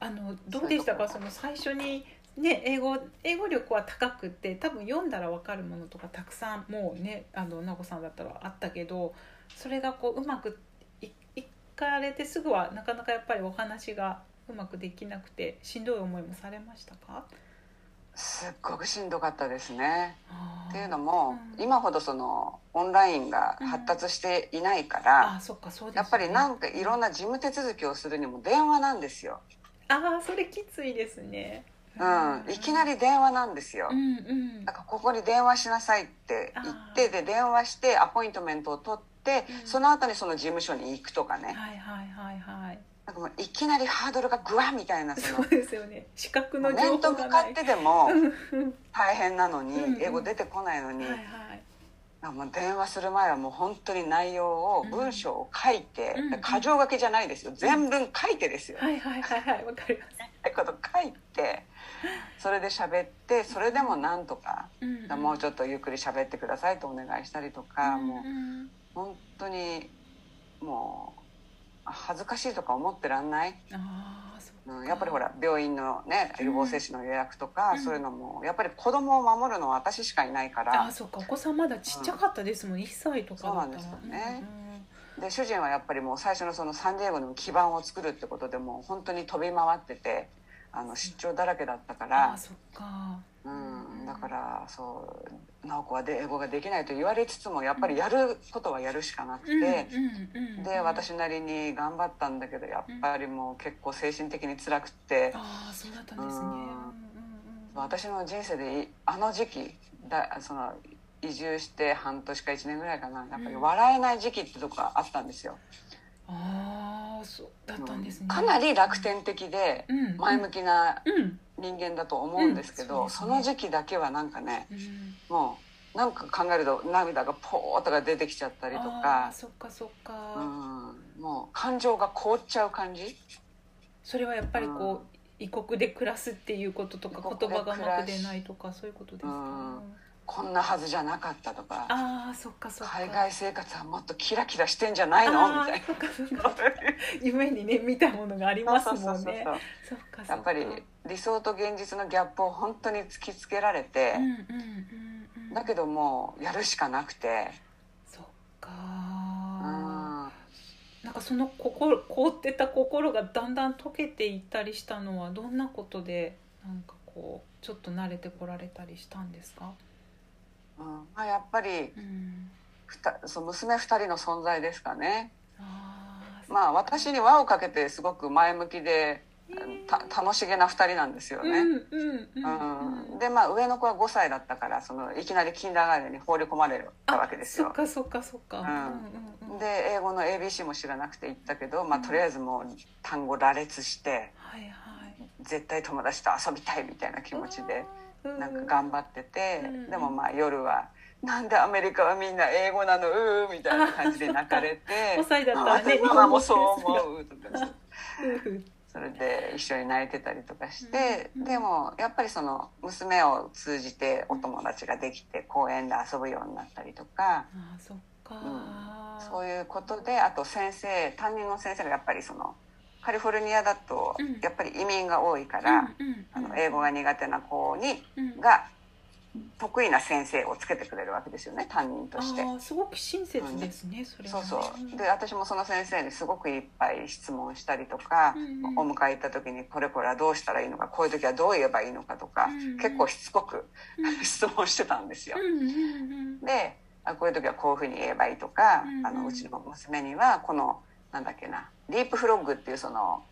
あのどうでしたか？その最初にね英語英語力は高くて多分読んだら分かるものとかたくさんもうねあの直子さんだったらあったけどそれがこううまくいいかれてすぐはなかなかやっぱりお話がうまくできなくてしんどい思いもされましたか？すっごくしんどかったですね。っていうのも、うん。今ほどそのオンラインが発達していないから、あそっかそうです、やっぱりなんかいろんな事務手続きをするにも電話なんですよ。ああそれきついですね。うん、いきなり電話なんですよ。うんうん。なんかここに電話しなさいって言ってで電話してアポイントメントを取って、うん。その後にその事務所に行くとかね、はいはいはいはいなんかもういきなりハードルがグワッみたいなそのそうですよね。資格の情面と報がない。向かってでも大変なのに、うんうん英語出てこないのに、はいはい。もう電話する前はもう本当に内容を文章を書いて、うん箇条書きじゃないですよ。全文書いてですよ、はいはいはいはい。わかります。ってこと書いてそれで喋ってそれでもなんとか、うんもうちょっとゆっくり喋ってくださいとお願いしたりとか、もううん。本当にもう恥ずかしいとか思ってらんない、うん、やっぱりほら病院のね予防接種の予約とか、うん。そういうのもやっぱり子供を守るのは私しかいないから。あーそっか。お子さんまだちっちゃかったですもん、1歳とかそうなんですよね。で主人はやっぱりもう最初のそのサンディエゴの基盤を作るってことでもう本当に飛び回っててあの出張だらけだったかあら。あ、そっか。うん、だからそう直子はで英語ができないと言われつつもやっぱりやることはやるしかなくて。で私なりに頑張ったんだけどやっぱりもう結構精神的に辛くって。ああそうだったんですね。私の人生でいあの時期だその移住して半年か1年ぐらいかなやっぱり笑えない時期ってとこがあったんですよ、ああそうだったんですね。かなり楽天的でうん。前向きなうん人間だと思うんですけど、うん。その時期だけはなんかねうん。もうなんか考えると涙がポーッとか出てきちゃったりとあかー、そっかそっか、うん、もう感情が凍っちゃう感じ？それはやっぱりこう、異国で暮らすっていうこととか言葉がうまく出ないとかそういうことですか、うんこんなはずじゃなかったとかああそっかそっか。海外生活はもっとキラキラしてんじゃないの？みたいあーそっかそっか。夢にね見たものがありますもんね。そうそうそうそう。そっかそっか。やっぱり理想と現実のギャップを本当に突きつけられてうん、うんうんうん。だけどもうやるしかなくて、そっか。うん、なんかその心凍ってた心がだんだん溶けていったりしたのはどんなことでなんかこうちょっと慣れてこられたりしたんですか、うん。まあ、やっぱりうん、ふたそう娘2人の存在ですかね。まあ私に輪をかけてすごく前向きでた楽しげな2人なんですよね。うんうんうんうん、でまあ上の子は5歳だったからそのいきなりキンダーガーデンに放り込まれたわけですよ。そっ。かそっかそっか、ん。うんうんうん、で英語の ABC も知らなくて行ったけど、まあ、とりあえずもう単語羅列してはいはい。絶対友達と遊びたいみたいな気持ちで。うんなんか頑張ってて、うんでもまあ夜はなんでアメリカはみんな英語なの？うーみたいな感じで泣かれて 5歳だったらね。ママもそう思うとかそれで一緒に泣いてたりとかして、うんでもやっぱりその娘を通じてお友達ができて公園で遊ぶようになったりとか、ああそっか、そういうことであと先生担任の先生がやっぱりそのカリフォルニアだとうん。やっぱり移民が多いから、うんうんあの英語が苦手な子にうん。が得意な先生をつけてくれるわけですよね担任として。すごく親切ですね、それはそうねそう。で私もその先生にすごくいっぱい質問したりとか、うんうん。お迎え行った時にこれこれはどうしたらいいのかこういう時はどう言えばいいのかとか、うんうん。結構しつこくうん。質問してたんですよ。うんうんうん。であこういう時はこういうふうに言えばいいとか、うんうん。あのうちの娘にはこのなんだっけな。ディープフロッグっていうその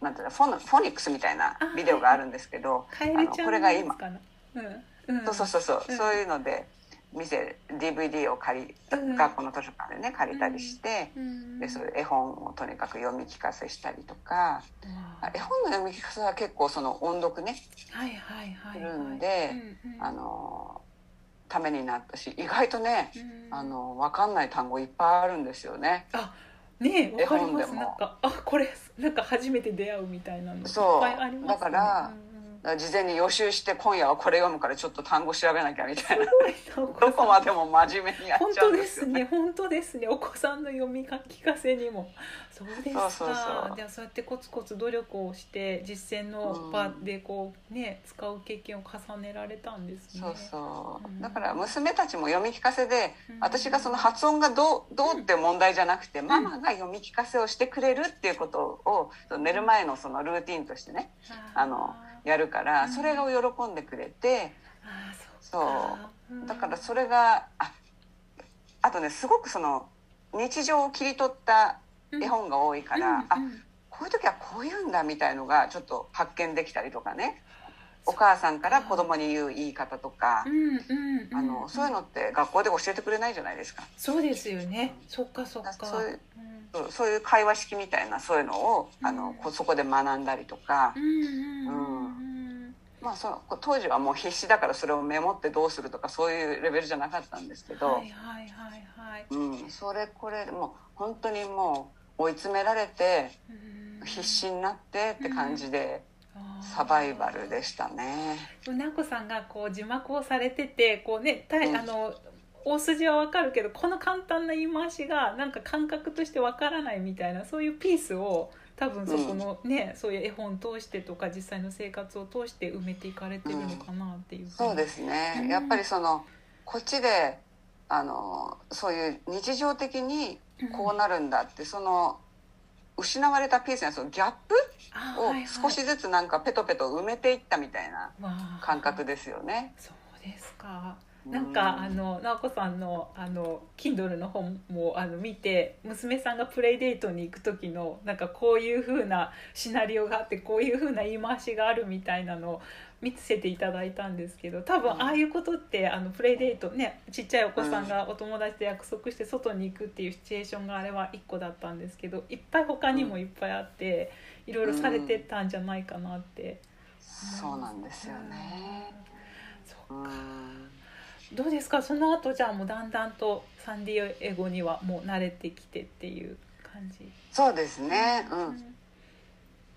なんていうのフォノフォニックスみたいなビデオがあるんですけど、カエルちゃんあのこれが今。うん。うん。そうそうそうそう、うん。そういうので店 DVD を借り、うん。学校の図書館でね借りたりして。うん。でそういう絵本をとにかく読み聞かせしたりとか絵本の読み聞かせは結構その音読ねはいはいはいはい。するんであのためになったし意外とねうん。あの分かんない単語いっぱいあるんですよね。あねえわかります。なんかあこれなんか初めて出会うみたいなのそういっぱいありますよねだからうだから事前に予習して今夜はこれ読むからちょっと単語調べなきゃみたいな。どこまでも真面目に。やっ本ちゃうん当ですよね。ね本当ですね。お子さんの読み聞かせにも。そうですか。そうじゃあそうやってコツコツ努力をして実践の場でこうね使う経験を重ねられたんですね。そうそう。うん。だから娘たちも読み聞かせでうん。私がその発音がどうどうって問題じゃなくてママが読み聞かせをしてくれるっていうことを寝る前のそのルーティンとしてねあのやるからうん。それが喜んでくれてそう。ん。だからそれがああとねすごくその日常を切り取った絵本が多いから、あこういう時はこういうんだみたいのがちょっと発見できたりとかね。お母さんから子供に言う言い方とか。あのそういうのって学校で教えてくれないじゃないですか。そうですよね。そっかそっか。そういううん。そういう会話式みたいなそういうのをあうん。のこそこで学んだりとか。うん。うんまあ、その当時はもう必死だからそれをメモってどうするとかそういうレベルじゃなかったんですけど、はいはいはいはい。うん、それこれもう本当にもう追い詰められてうん。必死になってって感じでサバイバルでしたね。うなこさんがこう字幕をされててこうねたいうん。あの大筋はわかるけどこの簡単な言い回しがなんか感覚としてわからないみたいなそういうピースを多分そこのね、そういう絵本通してとか実際の生活を通して埋めていかれてるのかなっていう、そうですね、うん。やっぱりそのこっちであのそういう日常的にこうなるんだって、その失われたピースのそのギャップを少しずつなんかペトペト埋めていったみたいな感覚ですよね。そうですかなんか、あの直子さんのあの Kindle の本もあの見て娘さんがプレイデートに行く時のなんかこういう風なシナリオがあってこういう風な言い回しがあるみたいなのを見せていただいたんですけど多分うん。ああいうことってあのプレイデートねちっちゃいお子さんがお友達と約束して外に行くっていうシチュエーションがあれは1個だったんですけどいっぱい他にもいっぱいあっていろいろされてたんじゃないかなって。そうなんですよね。そううんどうですか？その後じゃあもうだんだんとサンディエゴにはもう慣れてきてっていう感じ。そうですね、うん。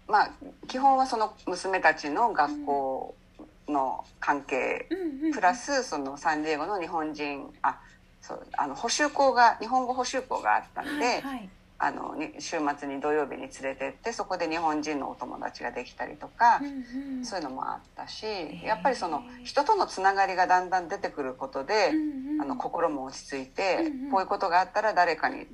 まあ基本はその娘たちの学校の関係うんうんプラスそのサンディエゴの日本人あそうあの補習校が日本語補習校があったんで、はいはいあのに週末に土曜日に連れてってそこで日本人のお友達ができたりとか、うんうん。そういうのもあったし、ー。やっぱりその人とのつながりがだんだん出てくることで、うんうん。あの心も落ち着いて、うんうん。こういうことがあったら誰かに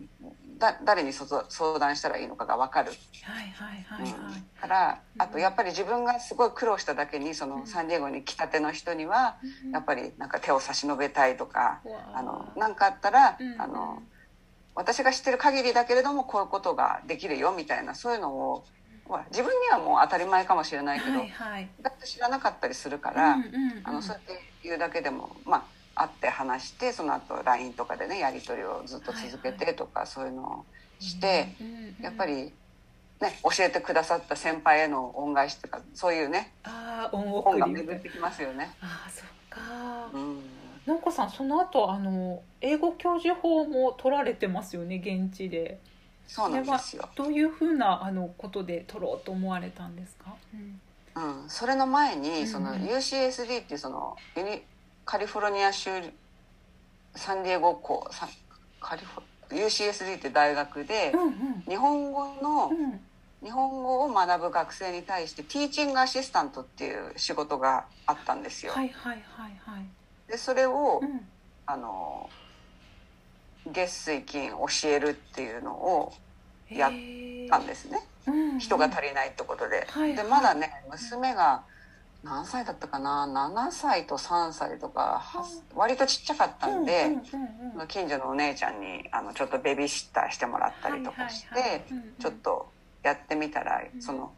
だ誰にそ相談したらいいのかが分かる、はいはいはいはい。うん。からうん。あとやっぱり自分がすごい苦労しただけにそのサンディエゴに来たての人にはやっぱりなんか手を差し伸べたいとか、りあのなんかあったら、うん。あの私が知ってる限りだけれどもこういうことができるよみたいなそういうのをほら自分にはもう当たり前かもしれないけど、はいはい。だって知らなかったりするから、うんうんうん。あのそうやって言うだけでもまあ会って話してその後 LINE とかでねやり取りをずっと続けてとか、そういうのをして、うんうんうんやっぱりね教えてくださった先輩への恩返しとかそういうねああ恩恩が巡ってきますよね。ああそっか。うん直子さんその後あの英語教授法も取られてますよね現地で。そうなんですよ。どういうふうなあのことで取ろうと思われたんですか、うん、それの前に、うんその UCSD っていうそのユニカリフォルニア州サンディエゴ校さカリフォ UCSD って大学でうんうん。日本語のうん。日本語を学ぶ学生に対してティーチングアシスタントっていう仕事があったんですよ。はいはいはいはいでそれをうん。あの月水金教えるっていうのをやったんですね。うん人が足りないってことで。はいでまだね娘が何歳だったかな？7歳と3歳とかは割とちっちゃかったんで、うんうんうんうん。近所のお姉ちゃんにあのちょっとベビーシッターしてもらったりとかして、はいはいはい。うんうん。ちょっとやってみたら、うん。その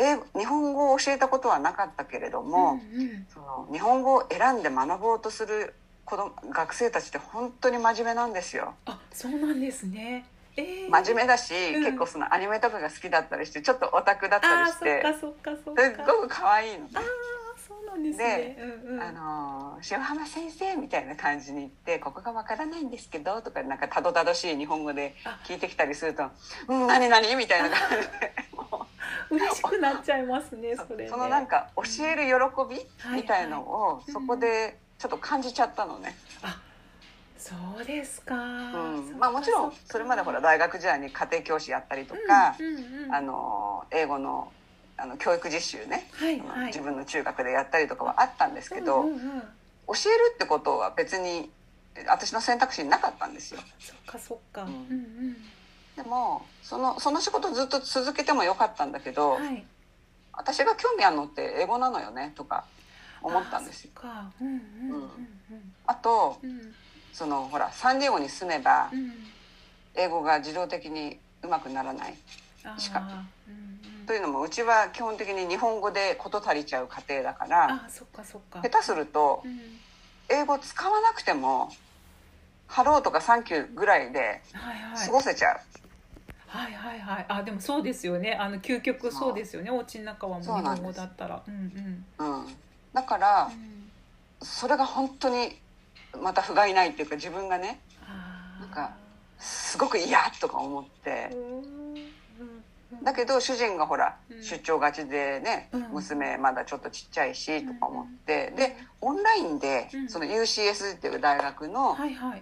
英語日本語を教えたことはなかったけれども、うんうん。その日本語を選んで学ぼうとする子供学生たちって本当に真面目なんですよ。あそうなんですね。えー。真面目だし、うん。結構そのアニメとかが好きだったりしてちょっとオタクだったりして。すっかごく可愛いのねですね。うんうん。あのー塩浜先生みたいな感じに言って「ここがわからないんですけど」とかなんかたどたどしい日本語であ。聞いてきたりすると「うん何何?」みたいな感じで。も 嬉しくなっちゃいますね うそれね。そのなんか教える喜びみたいのをいそこでちょっと感じちゃったのね。あそうですか、うん、まあもちろんそれまでほら大学時代に家庭教師やったりとか、うんうんうん。あのー英語のあの教育実習ね、はいはい。自分の中学でやったりとかはあったんですけど、うんうんうん。教えるってことは別に私の選択肢になかったんですよ。そっかそっか、ううんでもそのその仕事ずっと続けてもよかったんだけど、はい。私が興味あるのって英語なのよねとか思ったんですよ。あ。うんうんうんあとうん。うん。そのほらサンディエゴに住めばうん。英語が自動的にうまくならない。あー。しかうんうんというのもうちは基本的に日本語で事足りちゃう家庭だから下手するとうん。英語使わなくても「ハロー」とか「サンキュー」ぐらいで過ごせちゃう。はいはいはい。あでもそうですよね。あの究極そうですよね。お家の中はもう日本語だったら。うんうん。うん、だからうんそれが本当にまた不甲斐ないっていうか自分がねなんかすごく嫌とか思ってうんうんだけど主人がほらうん。出張がちでね、うん。娘まだちょっとちっちゃいしとか思って、うん。でオンラインでうん。その UCS っていう大学の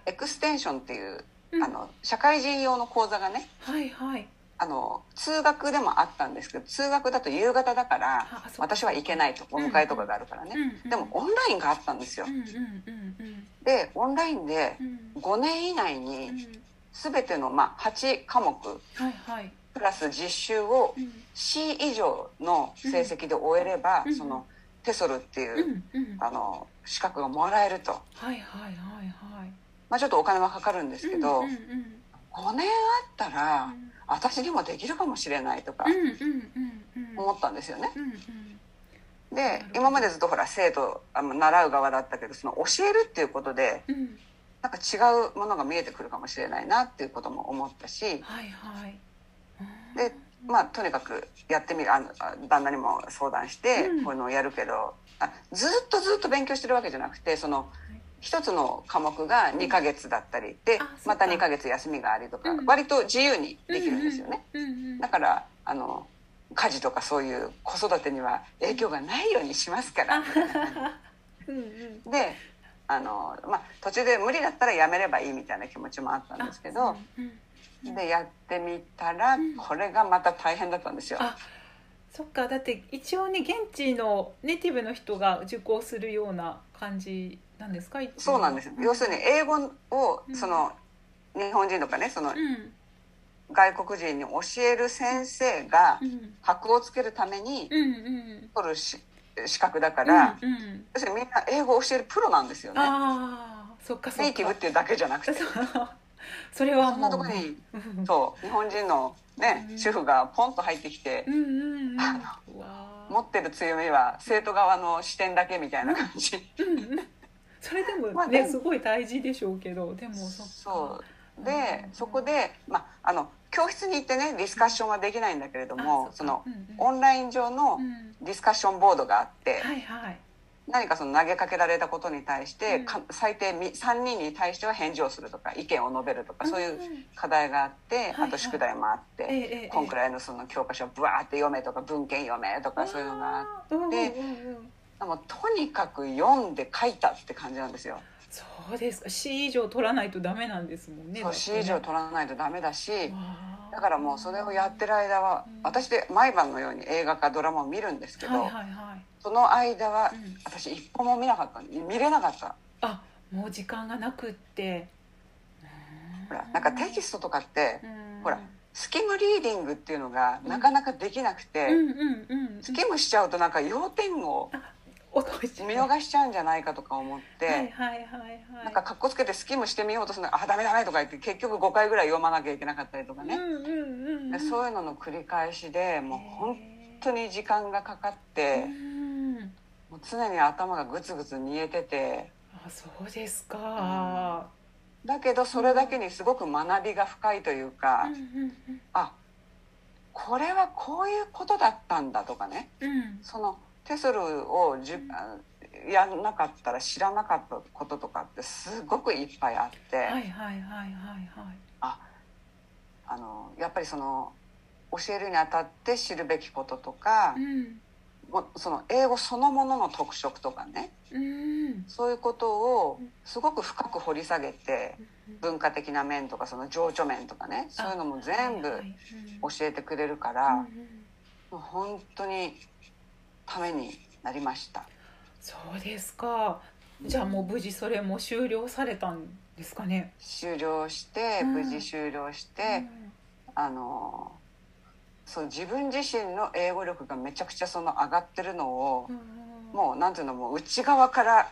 エクステンションっていう、うん。あの社会人用の講座がねあの通学でもあったんですけど通学だと夕方だから私は行けないとお迎えとかがあるからね、でもオンラインがあったんですよ。でオンラインでうん。5年以内うんにうん。全ての、まあ、8科目はいはいプラス実習をうん。C 以上の成績で終えれば、うん。そのテソルっていうあの資格がもらえると、はいはいはいはい。まあ、ちょっとお金はかかるんですけど、うんうんうん。5年あったら私にもできるかもしれないとか思ったんですよね。で今までずっとほら生徒あの習う側だったけどその教えるっていうことでうん。なんか違うものが見えてくるかもしれないなっていうことも思ったしはいはいでまあとにかくやってみる。あのあ旦那にも相談してうん。こういうのをやるけど、あずっとずっと勉強してるわけじゃなくてその一つの科目が2ヶ月だったりでまたっか。2ヶ月休みがありとかうん。割と自由にできるんですよね。だからあの家事とかそういう子育てには影響がないようにしますから。であの、まあ、途中で無理だったらやめればいいみたいな気持ちもあったんですけどうんでやってみたらうん。これがまた大変だったんですよ。あそっか。だって一応ね現地のネイティブの人が受講するような感じなんですか？そうなんです、要するに英語をうん。その日本人とかねそのうん。外国人に教える先生がうん。箔をつけるためにうんうん。取るし資格だから、うんうん。要するにみんな英語を教えるプロなんですよね。ネイティブっていうだけじゃなくてそれはそんなとこにうん。そう日本人のね、うん。主婦がポンと入ってきて持ってる強みは生徒側の視点だけみたいな感じ。それでもね、すごい大事でしょうけどでもそう。でうんそこで、まあ、あの教室に行ってねディスカッションはできないんだけれどもあそのオンライン上のうん。ディスカッションボードがあって、はいはい何かその投げかけられたことに対して、最低み3人に対しては返事をするとか意見を述べるとか、そういう課題があって、はいあと宿題もあって、こんくらいのその教科書をブワーって読めとか文献読めとかそういうのがあってでもとにかく読んで書いたって感じなんですよ。そうですか。C 以上取らないとダメなんですもんねそう C 以上取らないとダメだし、らだからもうそれをやってる間は、うん。私で毎晩のように映画かドラマを見るんですけど、はいはいはい、その間はうん。私一歩も見なかった見れなかった。あもう時間がなくって。ほらなんかテキストとかってうん。ほらスキムリーディングっていうのがなかなかできなくて、スキムしちゃうとなんか要点を見逃しちゃうんじゃないかとか思って、なんかかっこつけてスキムしてみようとするのあダメダメとか言って結局5回ぐらい読まなきゃいけなかったりとかね、そういうのの繰り返しでもう本当に時間がかかって、うんもう常に頭がグツグツ煮えてて。あそうですか、だけどそれだけにすごく学びが深いというか、うんうんあこれはこういうことだったんだとかね。うん。うんそのテスルをじゅあやんなかったら知らなかったこととかってすごくいっぱいあって、はいはいはいはいはい。あのやっぱりその教えるにあたって知るべきこととか、うん。もうその英語そのものの特色とかねうん。そういうことをすごく深く掘り下げて文化的な面とかその情緒面とかねそういうのも全部教えてくれるかうんらうんもう本当にためになりました。そうですか。じゃあもう無事それも終了されたんですかね。終了してうん。無事終了して、あのそう自分自身の英語力がめちゃくちゃその上がってるのをもうなんていうのもう内側から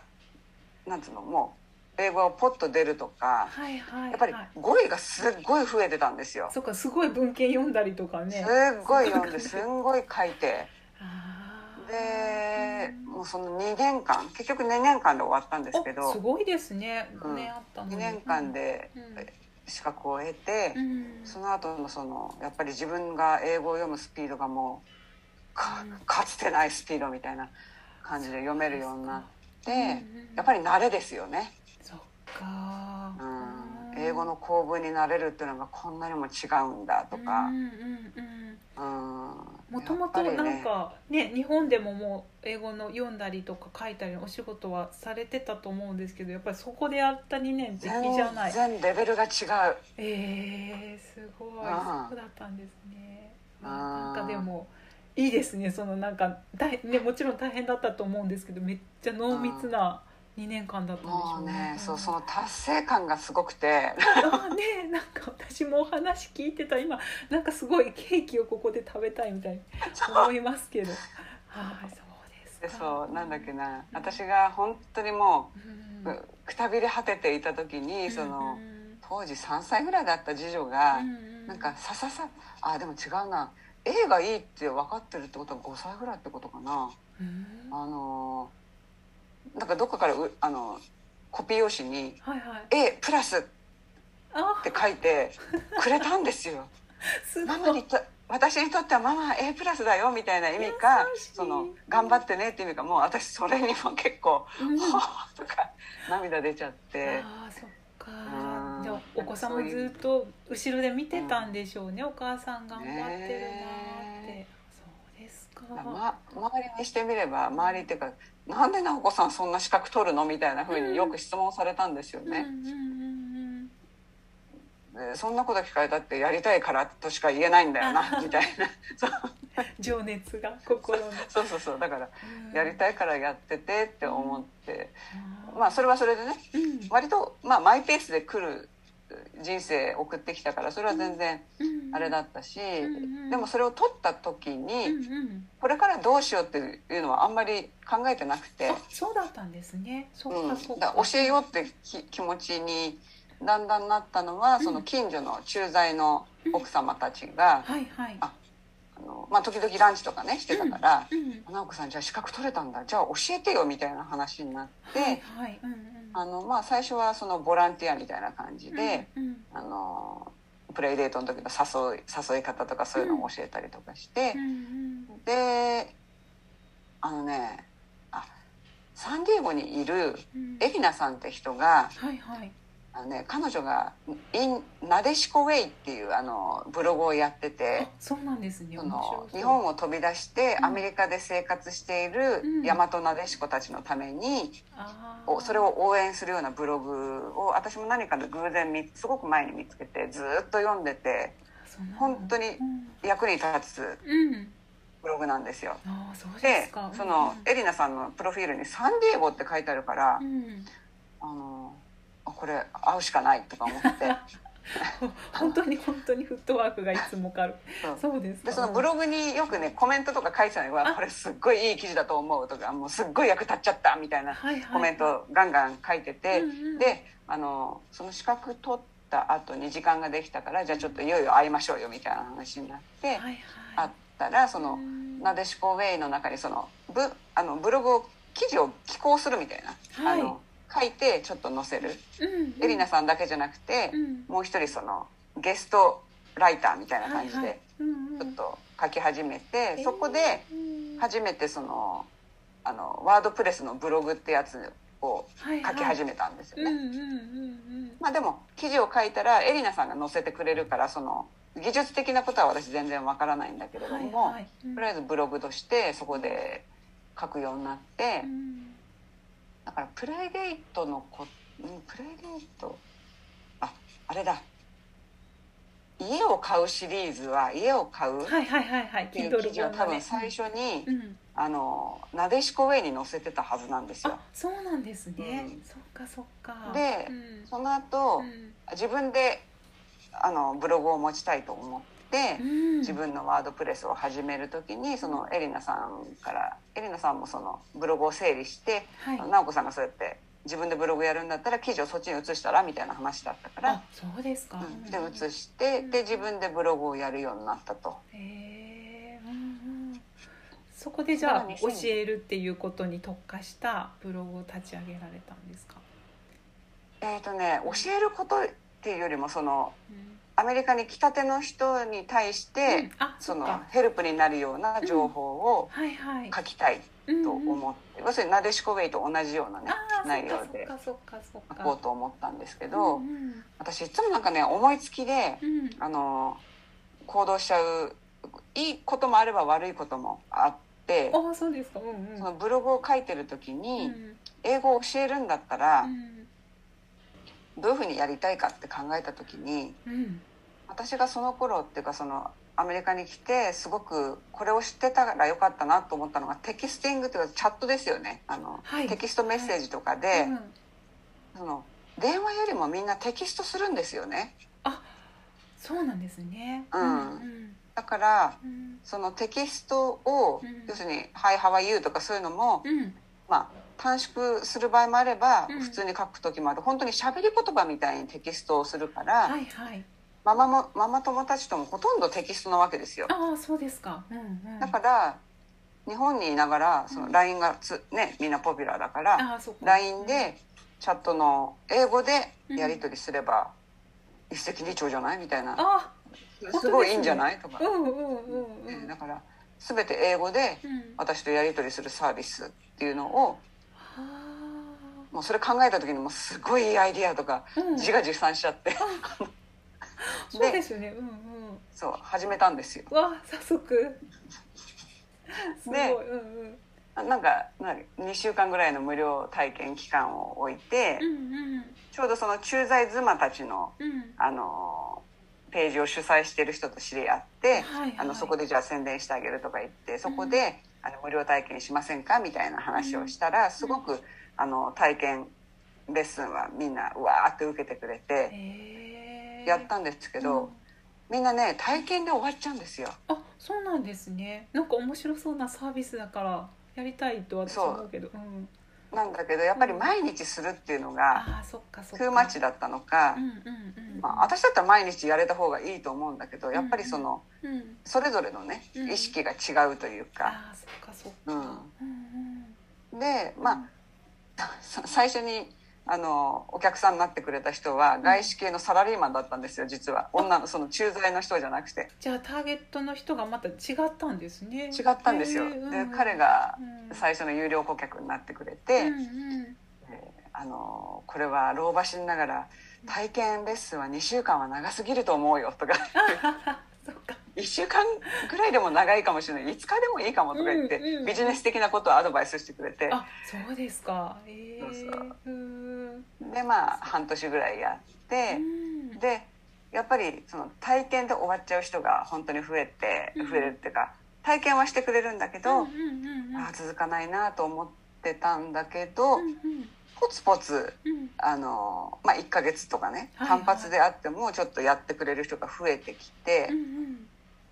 なんていうのもう英語がポッと出るとかはいはいはい。やっぱり語彙がすっごい増えてたんですよ。そっかすごい文献読んだりとかね。すっごい読んですんごい書いて。でもうその2年間結局2年間で終わったんですけど。あすごいですね。うん5年あったのに。2年間でうん資格を得てうん。その後のそのやっぱり自分が英語を読むスピードがもうかうん。かつてないスピードみたいな感じで読めるようになってうんうん。やっぱり慣れですよね、そっか。うん、英語の構文になれるっていうのがこんなにも違うんだとか。もともとなんかね。日本でももう英語の読んだりとか書いたりお仕事はされてたと思うんですけどやっぱりそこでやった2年って全比じゃない。然レベルが違う。えー、すごい。うん。そうだったんですね。うん。なんかでもいいですね。そのなんか大、ね、もちろん大変だったと思うんですけどめっちゃ濃密な2年間だったんでしょうね。もうね、んそうその達成感がすごくて。あねなんか私もお話聞いてた。今なんかすごいケーキをここで食べたいみたいに思いますけど。はいそうですそうなんだっけな。私が本当にもうん。うくたびれ果てていた時にそのうん。当時3歳ぐらいだった次女がうんなんかさささあでも違うな。A がいいって分かってるってことは5歳ぐらいってことかな。うん。あのなんかどっかからうあのコピー用紙にはいはい「A プラス」ってあ書いてくれたんですよ。すごい。ママにと私にとってはママは A プラスだよみたいな意味か優しい。その頑張ってねっていう意味かもう私それにも結構「うん。はあ」とか涙出ちゃって。あーそっか。うん。じゃあお子さんもずっと後ろで見てたんでしょうね、お母さん頑張ってるなーって、ねま、周りにしてみれば周りっていうか「なんで直子さんそんな資格取るの?」みたいなふうによく質問されたんですよね。でそんなこと聞かれたってやりたいからとしか言えないんだよなみたいな。情熱が心の、そうそうそう。だからやりい、たいからやっててって思って。まあそれはそれでねうん。割とまあマイペースで来る人生送ってきたからそれは全然うん。あれだったし、でもそれを取った時うんにうん。これからどうしようっていうのはあんまり考えてなくて、あそうだったんですね。そっうん、か。教えようってき気持ちにだんだんなったのは、うん。その近所の駐在の奥様たちが、はいはい。ああのまあ、時々ランチとかねしてたからうん「直子さんじゃあ資格取れたんだじゃあ教えてよ」みたいな話になって、はいはいうんうんあのまあ、最初はそのボランティアみたいな感じで。うんうん。あのプレイデートの時の誘い誘い方とかそういうのを教えたりとかしてう、ん。であのねあサンディエゴにいるうん。エリナさんって人がはいはいあの、ね、彼女が「インなでしこウェイ」っていうあのブログをやっててあ。そうなんです。ねの日本を飛び出してうん。アメリカで生活しているうん。大和なでしこたちのためにあー。おそれを応援するようなブログを私も何かで偶然見すごく前に見つけてずっと読んでて本当にうん。役に立つうん。ブログなんですよ。そうでですかそのエリナさんのプロフィールに「サンディエゴ」って書いてあるからうん。あのあこれ会うしかないとか思って。本当に本当にフットワークがいつもかる。そうそうですか。でそのブログによくねコメントとか書いてたのが「あ。これすっごいいい記事だと思う」とか「もうすっごい役立っちゃった」みたいなコメントガンガン書いてて、うんうんであのその資格取った後に時間ができたからじゃあちょっといよいよ会いましょうよみたいな話になって、はいはい。会ったらそのうん。なでしこウェイの中にそのブあのブログを記事を寄稿するみたいな、はい。あの書いてちょっと載せる、うんエリナさんだけじゃなくて、うん。もう一人そのゲストライターみたいな感じでちょっと書き始めて、そこでうん。初めてそのあのワードプレスのブログってやつを書き始めたんですよね。まあでも記事を書いたらエリナさんが載せてくれるからその技術的なことは私全然わからないんだけれども、はいはい。うん。とりあえずブログとしてそこで書くようになって、うんだからプライベートのこうんプライベート。ああれだ。家を買うシリーズは家を買うっはいはいはいはい。ていう記事を多分最初に、うん。あのなでしこウェイに載せてたはずなんですよ。あ。そうなんですね。うん。そっかそっか。でうん。その後、うん。自分であのブログを持ちたいと思っ自分のワードプレスを始める時にそのエリナさんからエリナさんもそのブログを整理して、はい。直子さんがそうやって自分でブログやるんだったら記事をそっちに移したらみたいな話だったからあ、そうですか。うん。で移してで自分でブログをやるようになったと。へえうんうん。そこでじゃあ教2000えるっていうことに特化したブログを立ち上げられたんですか、えっ、とね教えることっていうよりもそのうんアメリカに来たての人に対して、うん。あそのヘルプになるような情報を書きたいと思って、要するになでしこウェイと同じようなね内容で書こうと思ったんですけど、うんうん。私いつもなんかね思いつきでうん。あの行動しちゃういいこともあれば悪いこともあってううんうん。そのブログを書いてる時うに、ん。英語を教えるんだったら、うん。どういうふうにやりたいかって考えた時にうん私がその頃っていうかそのアメリカに来てすごくこれを知ってたらよかったなと思ったのがテキスティングというかチャットですよね。あの、はい。テキストメッセージとかで、うんその電話よりもみんなテキストするんですよね。そうなんですね。うんうん。だからうん。そのテキストを、うん。要するに「Hi, how are you?」とかそういうのも、うん。まあ短縮する場合もあれば、うん。普通に書く時もある。本当に喋り言葉みたいにテキストをするから、はいはいママもママ友たちともほとんどテキストなわけですよ。ああそうですか。うんうん。だから日本にいながらその LINE がつ、ね、みんなポピュラーだから LINE でチャットの英語でやり取りすれば一石二鳥じゃないみたいな。あすごいいいんじゃないとか、うんうんうんうん。ねだから全て英語でうん。私とやり取りするサービスっていうのをはもうそれ考えた時にもうすごいいいアイディアとか自画自賛しちゃって そうですよね。うんうん。そう始めたんですよ。わあ早速。すごい。でうんうん。なんかなんか2週間ぐらいの無料体験期間を置いて、うんうん。ちょうどその駐在妻たちのうん。あのページを主催してる人と知り合って、はいはい。あのそこでじゃあ宣伝してあげるとか言ってそこで、あの無料体験しませんかみたいな話をしたら、すごくあの体験レッスンはみんなうわーって受けてくれてやったんですけど、うん。みんなね体験で終わっちゃうんですよ。あそうなんですね。なんか面白そうなサービスだからやりたいと私は思うけど。う。ん。なんだけどやっぱり毎日するっていうのがああそっかそーマッチだったのかうん、うんうんまあ、私だったら毎日やれた方がいいと思うんだけどやっぱりそのうんそれぞれのねうん。意識が違うというか。ああそっかそっか。うん。うんうん。でまあさ 最初にあのお客さんになってくれた人は外資系のサラリーマンだったんですよ実は。女のその駐在の人じゃなくて。じゃあターゲットの人がまた違ったんですね。違ったんですよ、でうん彼がうん。最初の有料顧客になってくれて、うんうん。えーあのこれは老婆心ながら体験レッスンは2週間は長すぎると思うよとか 1週間ぐらいでも長いかもしれない。5日でもいいかもとか言って、うんうんビジネス的なことをアドバイスしてくれて。あそうですか。ええ。そうそう。うんでまあ半年ぐらいやって、うん。でやっぱりその体験で終わっちゃう人が本当に増えてうん。増えるっていうか体験はしてくれるんだけど、うんうんうんうん。あー続かないなと思ってたんだけど、うんうんポツポツうん。あの、まあ、1ヶ月とかねはいはい。単発であってもちょっとやってくれる人が増えてきてう、ん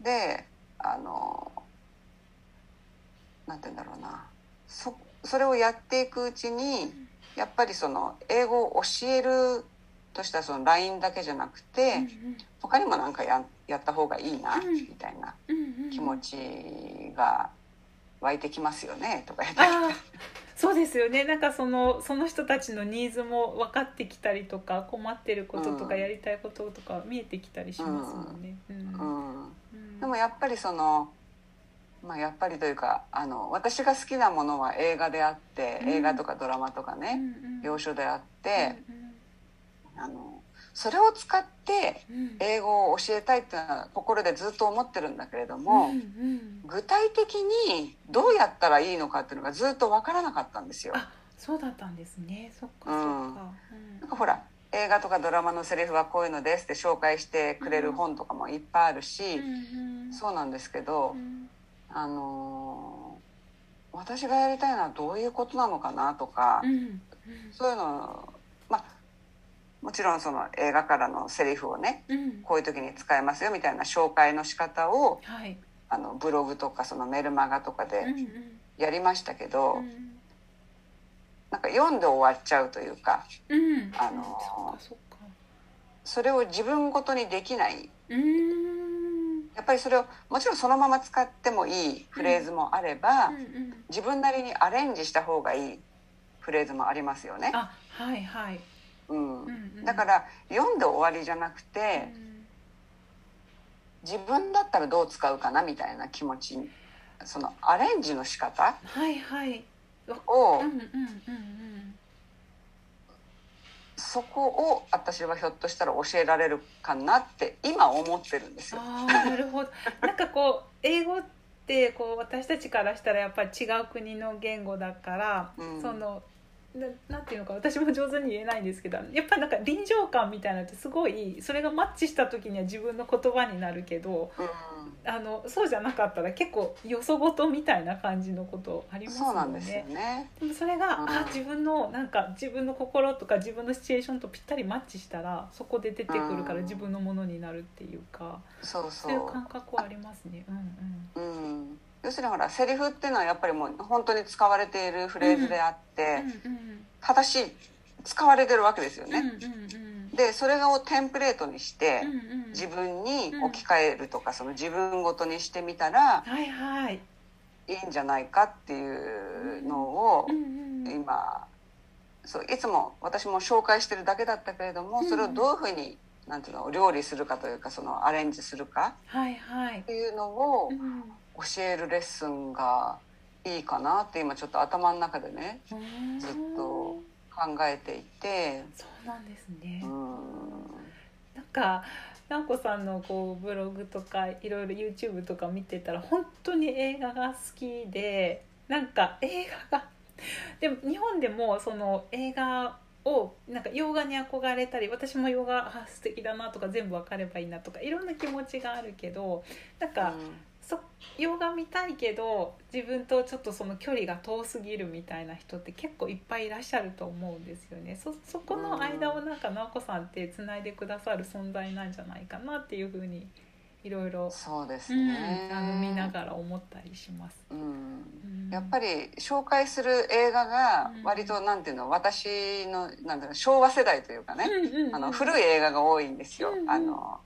であのなんて言うんだろうな。そそれをやっていくうちにやっぱりその英語を教えるとしたその LINE だけじゃなくて、うん他にもなんかややった方がいいな、うん。みたいなうんうん。気持ちが湧いてきますよねとか言って。そうですよね。なんかそのその人たちのニーズも分かってきたりとか困ってることとかうん。やりたいこととか見えてきたりしますもんね。うん。うん。うん。でもやっぱりその、まあ、やっぱりというかあの私が好きなものは映画であって、うん。映画とかドラマとかうんね、うん。洋書であって、うん。あのそれを使ってうん。英語を教えたいっていうのは心でずっと思ってるんだけれども、うんうん。具体的にどうやったらいいのかっていうのがずっと分からなかったんですよ。あそうだったんですね。そっかそっか。なんかほら映画とかドラマのセリフはこういうのですって紹介してくれる本とかもいっぱいあるし、うんうん。そうなんですけど、うん。あのー私がやりたいのはどういうことなのかなとか、うんうん。そういうのまあもちろんその映画からのセリフをねうん。こういう時に使えますよみたいな紹介の仕方をはい。あのブログとかそのメルマガとかでうんうん。やりましたけど、うんなんか読んで終わっちゃうというかうん。あのーそれを自分ごとにできない。やっぱりそれをもちろんそのまま使ってもいいフレーズもあれば、うんうん。自分なりにアレンジした方がいいフレーズもありますよね。あはいはいうん。うんうん。だから読んで終わりじゃなくて自分だったらどう使うかなみたいな気持ち。そのアレンジの仕方？はいはい。を、うんうんうんうん。そこを私はひょっとしたら教えられるかなって今思ってるんですよ。なるほど。なんかこう英語ってこう私たちからしたらやっぱり違う国の言語だから、うん。そのなていうのか私も上手に言えないんですけどやっぱりなんか臨場感みたいなのってすごいそれがマッチした時には自分の言葉になるけどうんあのそうじゃなかったら結構よそごとみたいな感じのことありますよね。ね。でもそれが、うんあ自分のなんか自分の心とか自分のシチュエーションとぴったりマッチしたらそこで出てくるからうん自分のものになるっていうか、そうそういうそ感覚はありますね。うんうんう。うん。要するにほらセリフっていうのはやっぱりもう本当に使われているフレーズであって、うんうん正しい使われてるわけですよね。うんうんうんでそれをテンプレートにして、うんうん。自分に置き換えるとか、その自分ごとにしてみたらはいはい。いいんじゃないかっていうのをうんうん今そういつも私も紹介してるだけだったけれどもうん。それをどういうふうになんていうの料理するかというかそのアレンジするかはいはい。っ。ていうのをうん教えるレッスンがいいかなって今ちょっと頭の中でねうん。ずっと考えていて。そうなんですね。うん。なんか直子さんのこうブログとかいろいろ YouTube とか見てたら本当に映画が好きでなんか映画が でも日本でもその映画をなんか洋画に憧れたり私も洋画あ素敵だなとか全部わかればいいなとかいろんな気持ちがあるけどなんか、そ洋画見たいけど自分とちょっとその距離が遠すぎるみたいな人って結構いっぱいいらっしゃると思うんですよね。そそこの間をなんか直子さんってつないでくださる存在なんじゃないかなっていうふうにいろいろそうですうんね、あの見ながら思ったりします。うん。うん。やっぱり紹介する映画が割となんていうの私のなんだろう昭和世代というかね、うんうんうん。あの古い映画が多いんですよ。うんうん。あの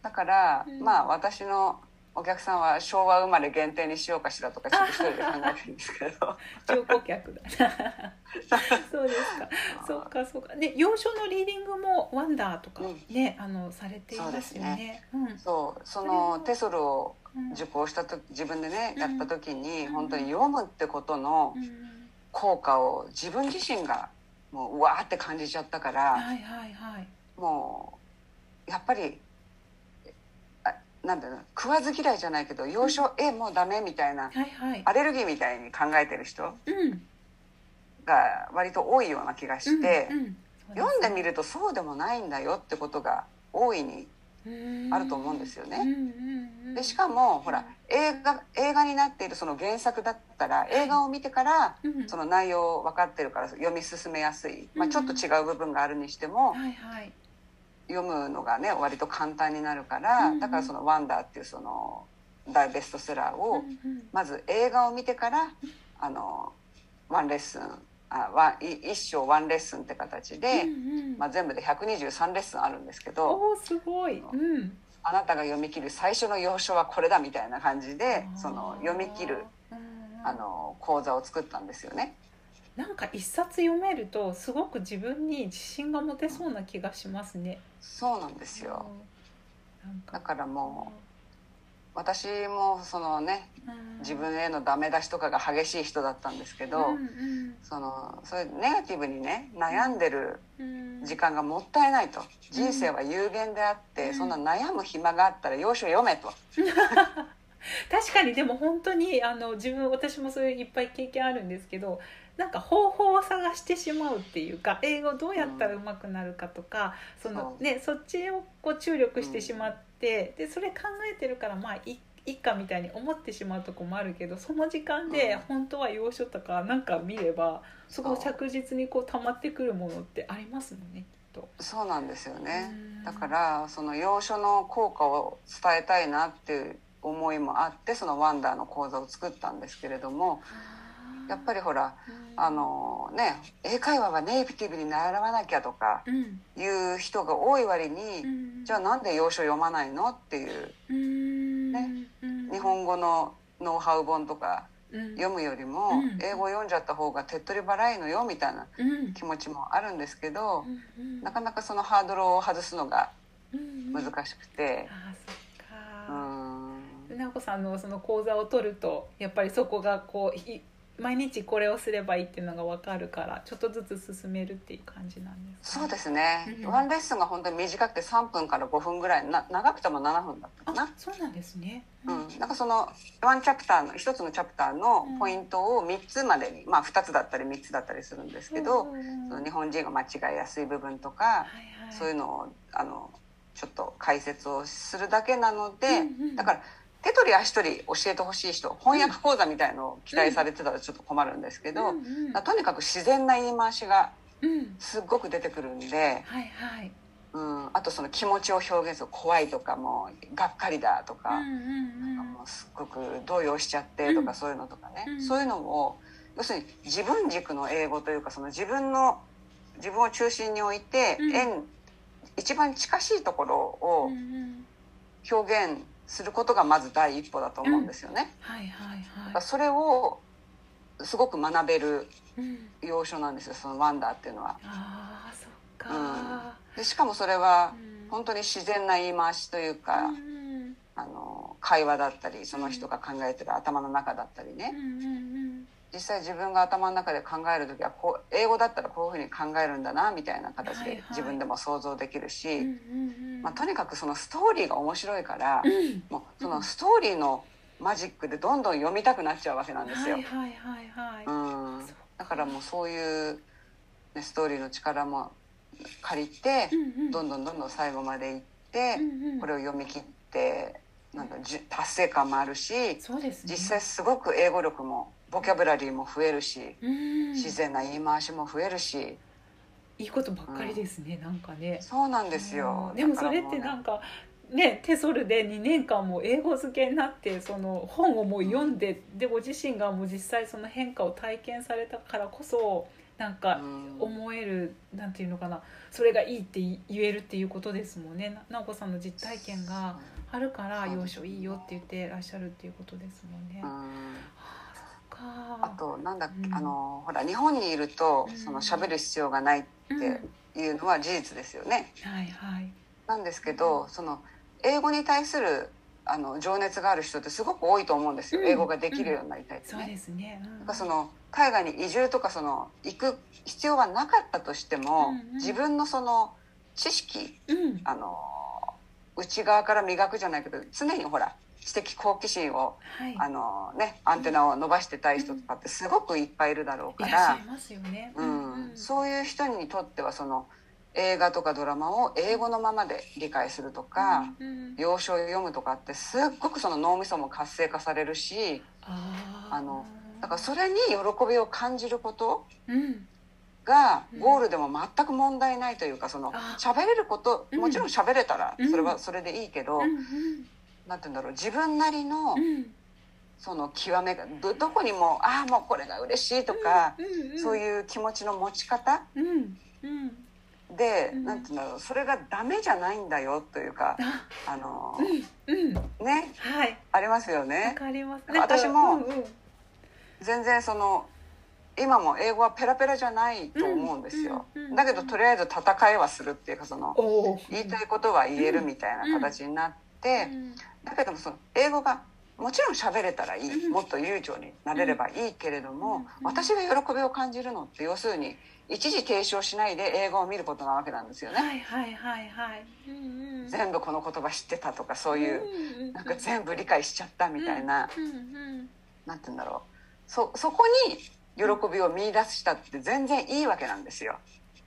だから、うん。まあ私のお客さんは昭和生まれ限定にしようかしらとかちょっと一人で考えてるんですけど。上顧客だ。そうですか。そうかそうか。で洋書のリーディングもワンダーとかね、あのされていますよね。うん。そうそのテソルをうん。受講したと自分でねうん。やった時にうん。本当に読むってことのうん。効果を自分自身がもううわーって感じちゃったからはいはいはい。もうやっぱりあなんだろう食わず嫌いじゃないけど洋書えもうダメみたいなはいはい。アレルギーみたいに考えてる人うん。が割と多いような気がしてうんうん。読んでみるとそうでもないんだよってことが大いにあると思うんですよね。うんうんうんでしかもほら映画映画になっているその原作だったら映画を見てからうんその内容分かってるから読み進めやすい、まあ、ちょっと違う部分があるにしてもはいはい読むのがね割と簡単になるからうんだからその「ワンダー」っていうその大ベストセラーをうんうん。まず映画を見てからあのワンレッスンあワンい一章ワンレッスンって形で、うんうん。まあ、全部で123レッスンあるんですけどおーすごい。うん。あなたが読み切る最初の要所はこれだみたいな感じでその読み切るうんあの講座を作ったんですよね。なんか一冊読めるとすごく自分に自信が持てそうな気がしますね。そうなんですよ。か。だからも私もそのねうん。自分へのダメ出しとかが激しい人だったんですけど、うんそのそれネガティブにね悩んでるうん。時間がもったいないと。人生は有限であって、うん。そんな悩む暇があったら要所読めと、確かにでも本当にあの自分私もそういういっぱい経験あるんですけどなんか方法を探してしまうっていうか英語どうやったらうまくなるかとか、そのそうねそっちをこう注力してしまって、でそれ考えてるからまあいいっかみたいに思ってしまうとこもあるけどその時間でうん。本当は要所とかなんか見ればそこ着実にこう溜まってくるものってありますもんねきっと。そうなんですよね。うん。だからその要所の効果を伝えたいなっていう思いもあってそのワンダーの講座を作ったんですけれどもやっぱりほらあのね英会話はネイティブに習わなきゃとかうん。いう人が多い割に、うん。じゃあなんで要所読まないのっていううん。ね。うん。日本語のノウハウ本とかうん。読むよりもうん。英語読んじゃった方が手っ取り早いのよみたいなうん。気持ちもあるんですけどうんなかなかそのハードルを外すのがうん難しくて。うか。ん。直子さんのその講座を取るとやっぱりそこがこうい毎日これをすればいいっていうのが分かるからちょっとずつ進めるっていう感じなんですか、そうですね、うんワンレッスンが本当に短くて3分から5分ぐらいな長くても7分だったかあな。そうなんですね。うん、なんかそのワンチャプターの一つのチャプターのポイントを3つまでに、まあ2つだったり3つだったりするんですけど、その日本人が間違いやすい部分とか、はいはい、そういうのをあのちょっと解説をするだけなので、うんうん。だから手取り足取り教えてほしい人翻訳講座みたいのを期待されてたらちょっと困るんですけど、うん。うんとにかく自然な言い回しがうん。すっごく出てくるんで、はいはい。うん、あとその気持ちを表現する怖いとかもがっかりだとか,、うんうんうん。もうすっごく動揺しちゃってとか、うん。そういうのとかね、うん。そういうのを要するに自分軸の英語というかその自分の自分を中心に置いて、うん。円一番近しいところをうんうん。表現することがまず第一歩だと思うんですよね。はいはいはだからそれをすごく学べるい。うん、要所なんですよその「ワンダー」っていうのは。ああそっか。でしかもそれはうん本当に自然な言い回しというか、うんあの会話だったりその人が考えてる頭の中だったりね、うんうん実際自分が頭の中で考える時はこう英語だったらこういうふうに考えるんだなみたいな形で自分でも想像できるし、まあ、とにかくそのストーリーが面白いから、うん。もうそのストーリーのマジックでどんどん読みたくなっちゃうわけなんですよ。はいはいはいはい。うん。そっか。だからもうそういう、ね、ストーリーの力も借りて、どんどんどんどん最後まで行って、これを読み切ってなんかじゅ達成感もあるしそうですね。実際すごく英語力もボキャブラリーも増えるし、うん。自然な言い回しも増えるし。いいことばっかりですね、なんかね。そうなんですよ。うんでもそれってなんかねテソルで2年間も英語漬けになってその本をもう読んででご自身がもう実際その変化を体験されたからこそなんかうん。思える、なんていうのかな。それがいいって言えるっていうことですもんね。な直子さんの実体験があるから要所いいよって言ってらっしゃるっていうことですもんね。あうんあとなんだっけ、うん。あのほら日本にいるとうん。その喋る必要がないっうん。ていうのは事実ですよね。はいはい。なんですけどその英語に対するあの情熱がある人ってすごく多いと思うんですよ、うん。英語ができるようになりたいってそうね。ですね。うん。なんかその海外に移住とかその行く必要はなかったとしても、うんうん。自分のその知識うん。あの内側から磨くじゃないけど常にほら知的好奇心をはい。あの、ね、アンテナを伸ばしてたい人とかってすごくいっぱいいるだろうから。うん。そういう人にとってはその映画とかドラマを英語のままで理解するとか、うん要所を読むとかってすっごくその脳みそも活性化されるしあのだからそれに喜びを感じることうん。がうん。ゴールでも全く問題ないというかそのあ喋れることうん。もちろん喋れたらうん。それはそれでいいけど、うんなんて言うんだろう自分なりのうん。その極めがどどこにもああもうこれが嬉しいとか、うんそういう気持ちの持ち方？うんうん。で、うん。なんて言うんだろうそれがダメじゃないんだよというかああのうんうん。ねはい。ありますよわね。かります。なんか私もうんうん。全然その今も英語はペラペラじゃないと思うんですよ、うんうんうん。だけどとりあえず戦いはするっていうかその言いたいことは言えるみたいな形になって、うんだけどもその英語がもちろん喋れたらいい、うん。もっと悠長になれればいいけれども、うん。私が喜びを感じるのって要するに一時停止をしないで英語を見ることなわけなんですよね。はいはいはいはい。うんうん。全部この言葉知ってたとかそういう、うんうんなんか全部理解しちゃったみたいな、うんうん。なんて言うんだろう。そそこに喜びを見出したって全然いいわけなんですよ。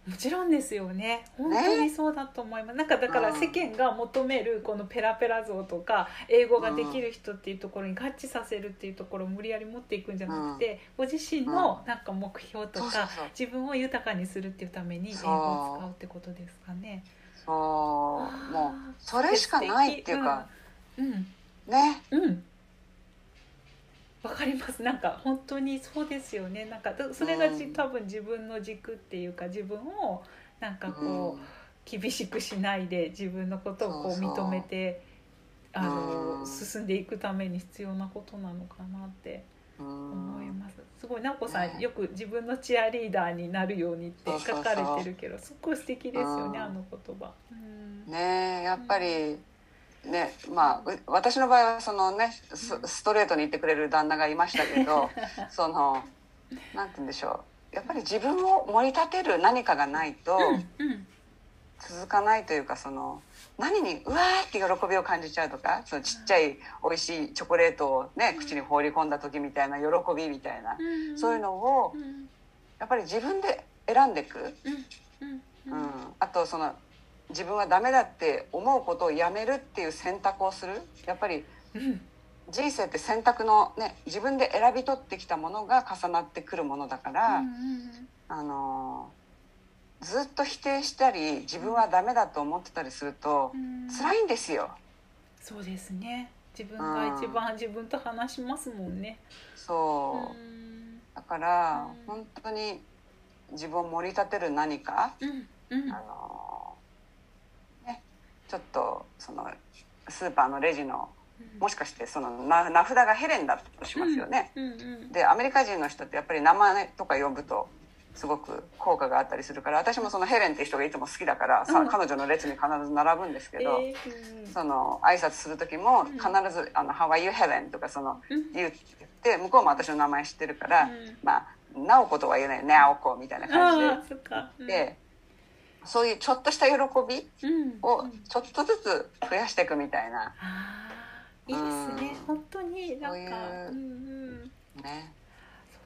もちろんですよね。本当にそうだと思います、なんかだからうん。世間が求めるこのペラペラ像とか英語ができる人っていうところに合致させるっていうところを無理やり持っていくんじゃなくて、ご自身のなんか目標とか自分を豊かにするっていうために英語を使うってことですかね。そう。もあうそれしかないっていうか、ーうん。ねうん。うんわかります。なんか本当にそうですよね。なんかだそれがじ、うん。多分自分の軸っていうか自分をなんかこう、うん。厳しくしないで自分のことをこう認めてあの、うん。進んでいくために必要なことなのかなって思いうんます。すごい直子さん、ね。よく自分のチアリーダーになるようにって書かれてるけどすごい素敵ですよね、うん。あの言葉。うん。ねえやっぱりねまあう私の場合はそのねスストレートに言ってくれる旦那がいましたけど そのなんて言うんでしょう。やっぱり自分を盛り立てる何かがないと続かないというかその何にうわーって喜びを感じちゃうとかそのちっちゃい美味しいチョコレートをね口に放り込んだ時みたいな喜びみたいなうんそういうのをうん。やっぱり自分で選んでいく。うん、あとその自分はダメだって思うことをやめるっていう選択をする？やっぱりうん。人生って選択のね自分で選び取ってきたものが重なってくるものだから、うんあのーずっと否定したり自分はダメだと思ってたりするとうん。辛いんですよ。そうですね。自分が一番自分と話しますもんね。そう。うん。だからうん。本当に自分を盛り立てる何か、うん。うん。あのちょっとそのスーパーのレジのもしかしてその名名札がヘレンだとしますよね。でアメリカ人の人ってやっぱり名前とか呼ぶとすごく効果があったりするから私もそのヘレンって人がいつも好きだから、さうん。彼女の列に必ず並ぶんですけど、えーうん。その挨拶する時もん。必ず「あの How are you Helen?」とかそのうん。言って向こうも私の名前知ってるから、うん。まあ「直子」とは言えない「直子」みたいな感じでそういうちょっとした喜びうんをうん。ちょっとずつ増やしていくみたいな。いいですね。うん。本当になんかそういううんうん。ね、そ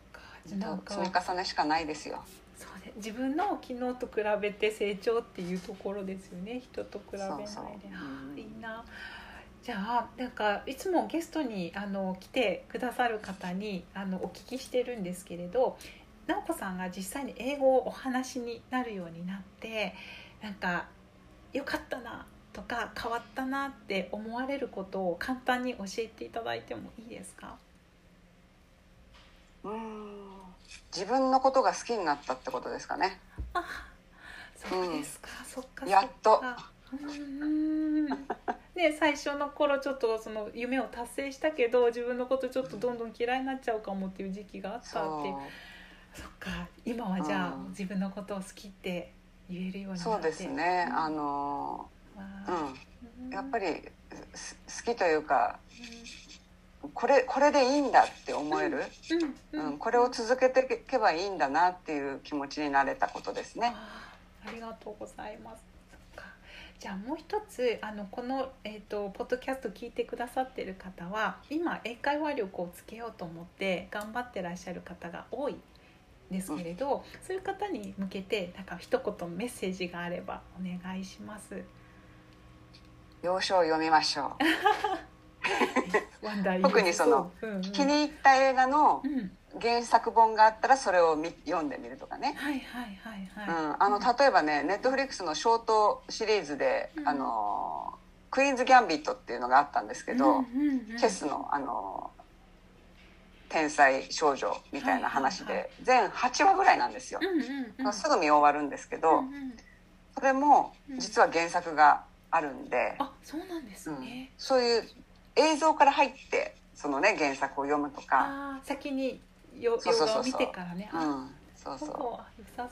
っかなんか。積み重ねしかないですよ。そうで自分の昨日と比べて成長っていうところですよね。人と比べないで。いいな。じゃあなんかいつもゲストにあの来てくださる方にあのお聞きしてるんですけれど直子さんが実際に英語をお話しになるようになってなんかよかったなとか変わったなって思われることを簡単に教えていただいてもいいですか？うーん。自分のことが好きになったってことですかね。あそうですか、そっかやっと。うん。ね最初の頃ちょっとその夢を達成したけど自分のことちょっとどんどん嫌いになっちゃうかもっていう時期があったっていうそそっか。今はじゃあ、うん。自分のことを好きって言えるようになってうそうですね。あのうん。やっぱり、りす好きというかこれこれでいいんだって思える、うん。うん。これを続けていけばいいんだなっていう気持ちになれたことですね。あ。りがとうございます。じゃあもう一つあのこの、えー、とポッドキャスト聞いてくださってる方は今英会話力をつけようと思って頑張ってらっしゃる方が多いんですけれど、そういう方に向けてなんか一言メッセージがあればお願いします。要所を読みましょワンダー特にその、うんうんう。気に入った映画のうん、原作本があったらそれを見読んでみるとかね。はいはいはいうんはい。、あの例えばねネットフリックスのショートシリーズで、うんあのクイーンズ・ギャンビットっていうのがあったんですけど、うんうんうんチェスのあの天才少女みたいな話で、全8話ぐらいなんですよ、すぐ見終わるんですけど、それもうん。実は原作があるんで、あそうなんですうん。ね。そういう映像から入ってそのね原作を読むとか、ああ先によそうそうそうそう。動画を見てからね。うあん、そうそう。そう良さそう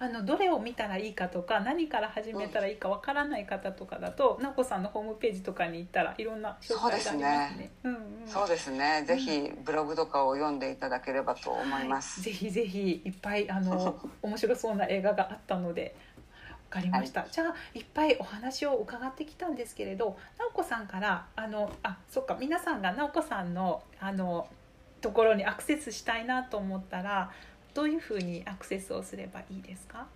あのどれを見たらいいかとか何から始めたらいいかわからない方とかだと、なこさんのホームページとかに行ったらいろんな紹介がありますね。うんうん。そうですね、ぜひブログとかを読んでいただければと思います、はい。ぜひぜひいっぱいあの 面白そうな映画があったので。わかりました、じゃあいっぱいお話を伺ってきたんですけれど直子さんからあのあそっか皆さんが直子さんのあのところにアクセスしたいなと思ったらどういうふうにアクセスをすればいいですか？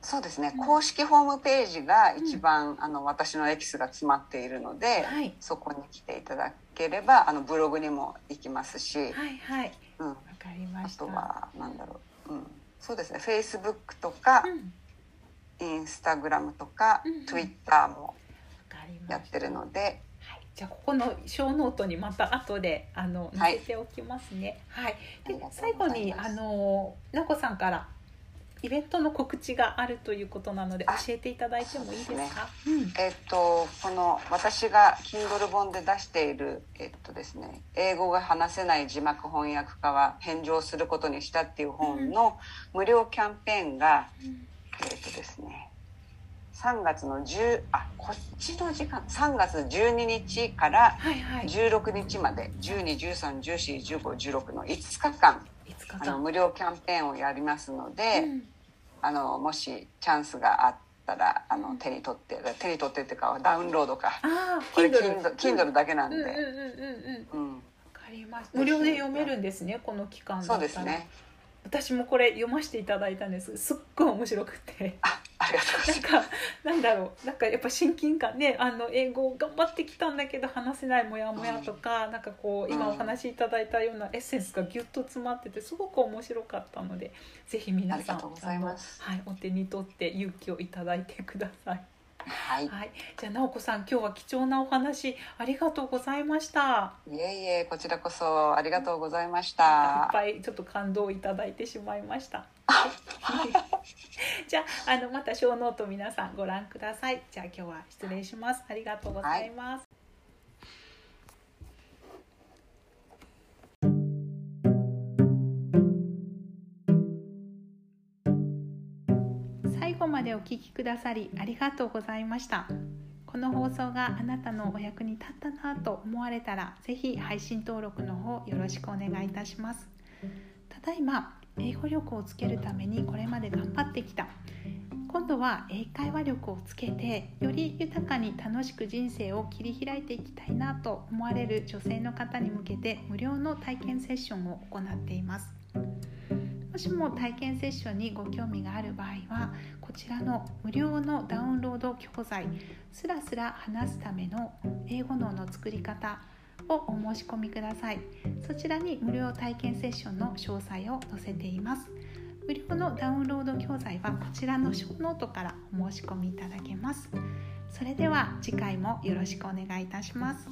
そうですね、うん。公式ホームページが一番、あの私のエキスが詰まっているので、はい。そこに来ていただければあのブログにも行きますし、はいはい。うん、わかりまあした。とはなんだろう、うん、そうですね。フェイスブックとか、うんインスタグラムとか、うんツイッターもやってるので、はい、じゃあここのショーノートにまた後であのはい載せておきますね。はい。でありがと最後にあのなおこさんからイベントの告知があるということなので教あえていただいてもいいですか？そうえっとこの私が Kindle 本で出しているえっとですね英語が話せない字幕翻訳家は返上することにしたっていう本の無料キャンペーンが、うんえっとですね3月の10あこっちの時間3月12日からはいはい。16日まで1213141516の5日間あの無料キャンペーンをやりますので、うんあのもしチャンスがあったらあのうん手に取って手に取ってっていうかダウンロードかああ、これ Kindle Kindle, だけなんうんうんうんで、うんうん。わうんかりました。無料で読めるんですねこの期間そら。うですね私もこれ読ませていただいたんです。すっごい面白くて。あありがとうござないんます。かなんだろう。なんかやっぱ親近感ね。あの英語を頑張ってきたんだけど話せないモヤモヤとか、なんかこう今うん。お話しいただいたようなエッセンスがギュッと詰まっててすごく面白かったのでぜひ皆さんはい、お手に取って勇気をいただいてください。はい。はい、じゃあ直子さん今日は貴重なお話ありがとうございました。いえいえこちらこそありがとうございましいたっぱいちょっと感動をいただいてしまいました。じゃああのまた小ノート皆さんご覧ください。じゃあ今日は失礼します。ありがとうございます。最後までお聞きくださりありがとうございました。この放送があなたのお役に立ったなと思われたら、ぜひ配信登録の方よろしくお願いいたします。ただいま英語力をつけるためにこれまで頑張ってきた。今度は英会話力をつけてより豊かに楽しく人生を切り開いていきたいなと思われる女性の方に向けて無料の体験セッションを行っています。もしも体験セッションにご興味がある場合はこちらの無料のダウンロード教材「スラスラ話すための英語脳の作り方」をお申し込みください。そちらに無料体験セッションの詳細を載せています。無料のダウンロード教材はこちらのショーノートからお申し込みいただけます。それでは次回もよろしくお願いいたします。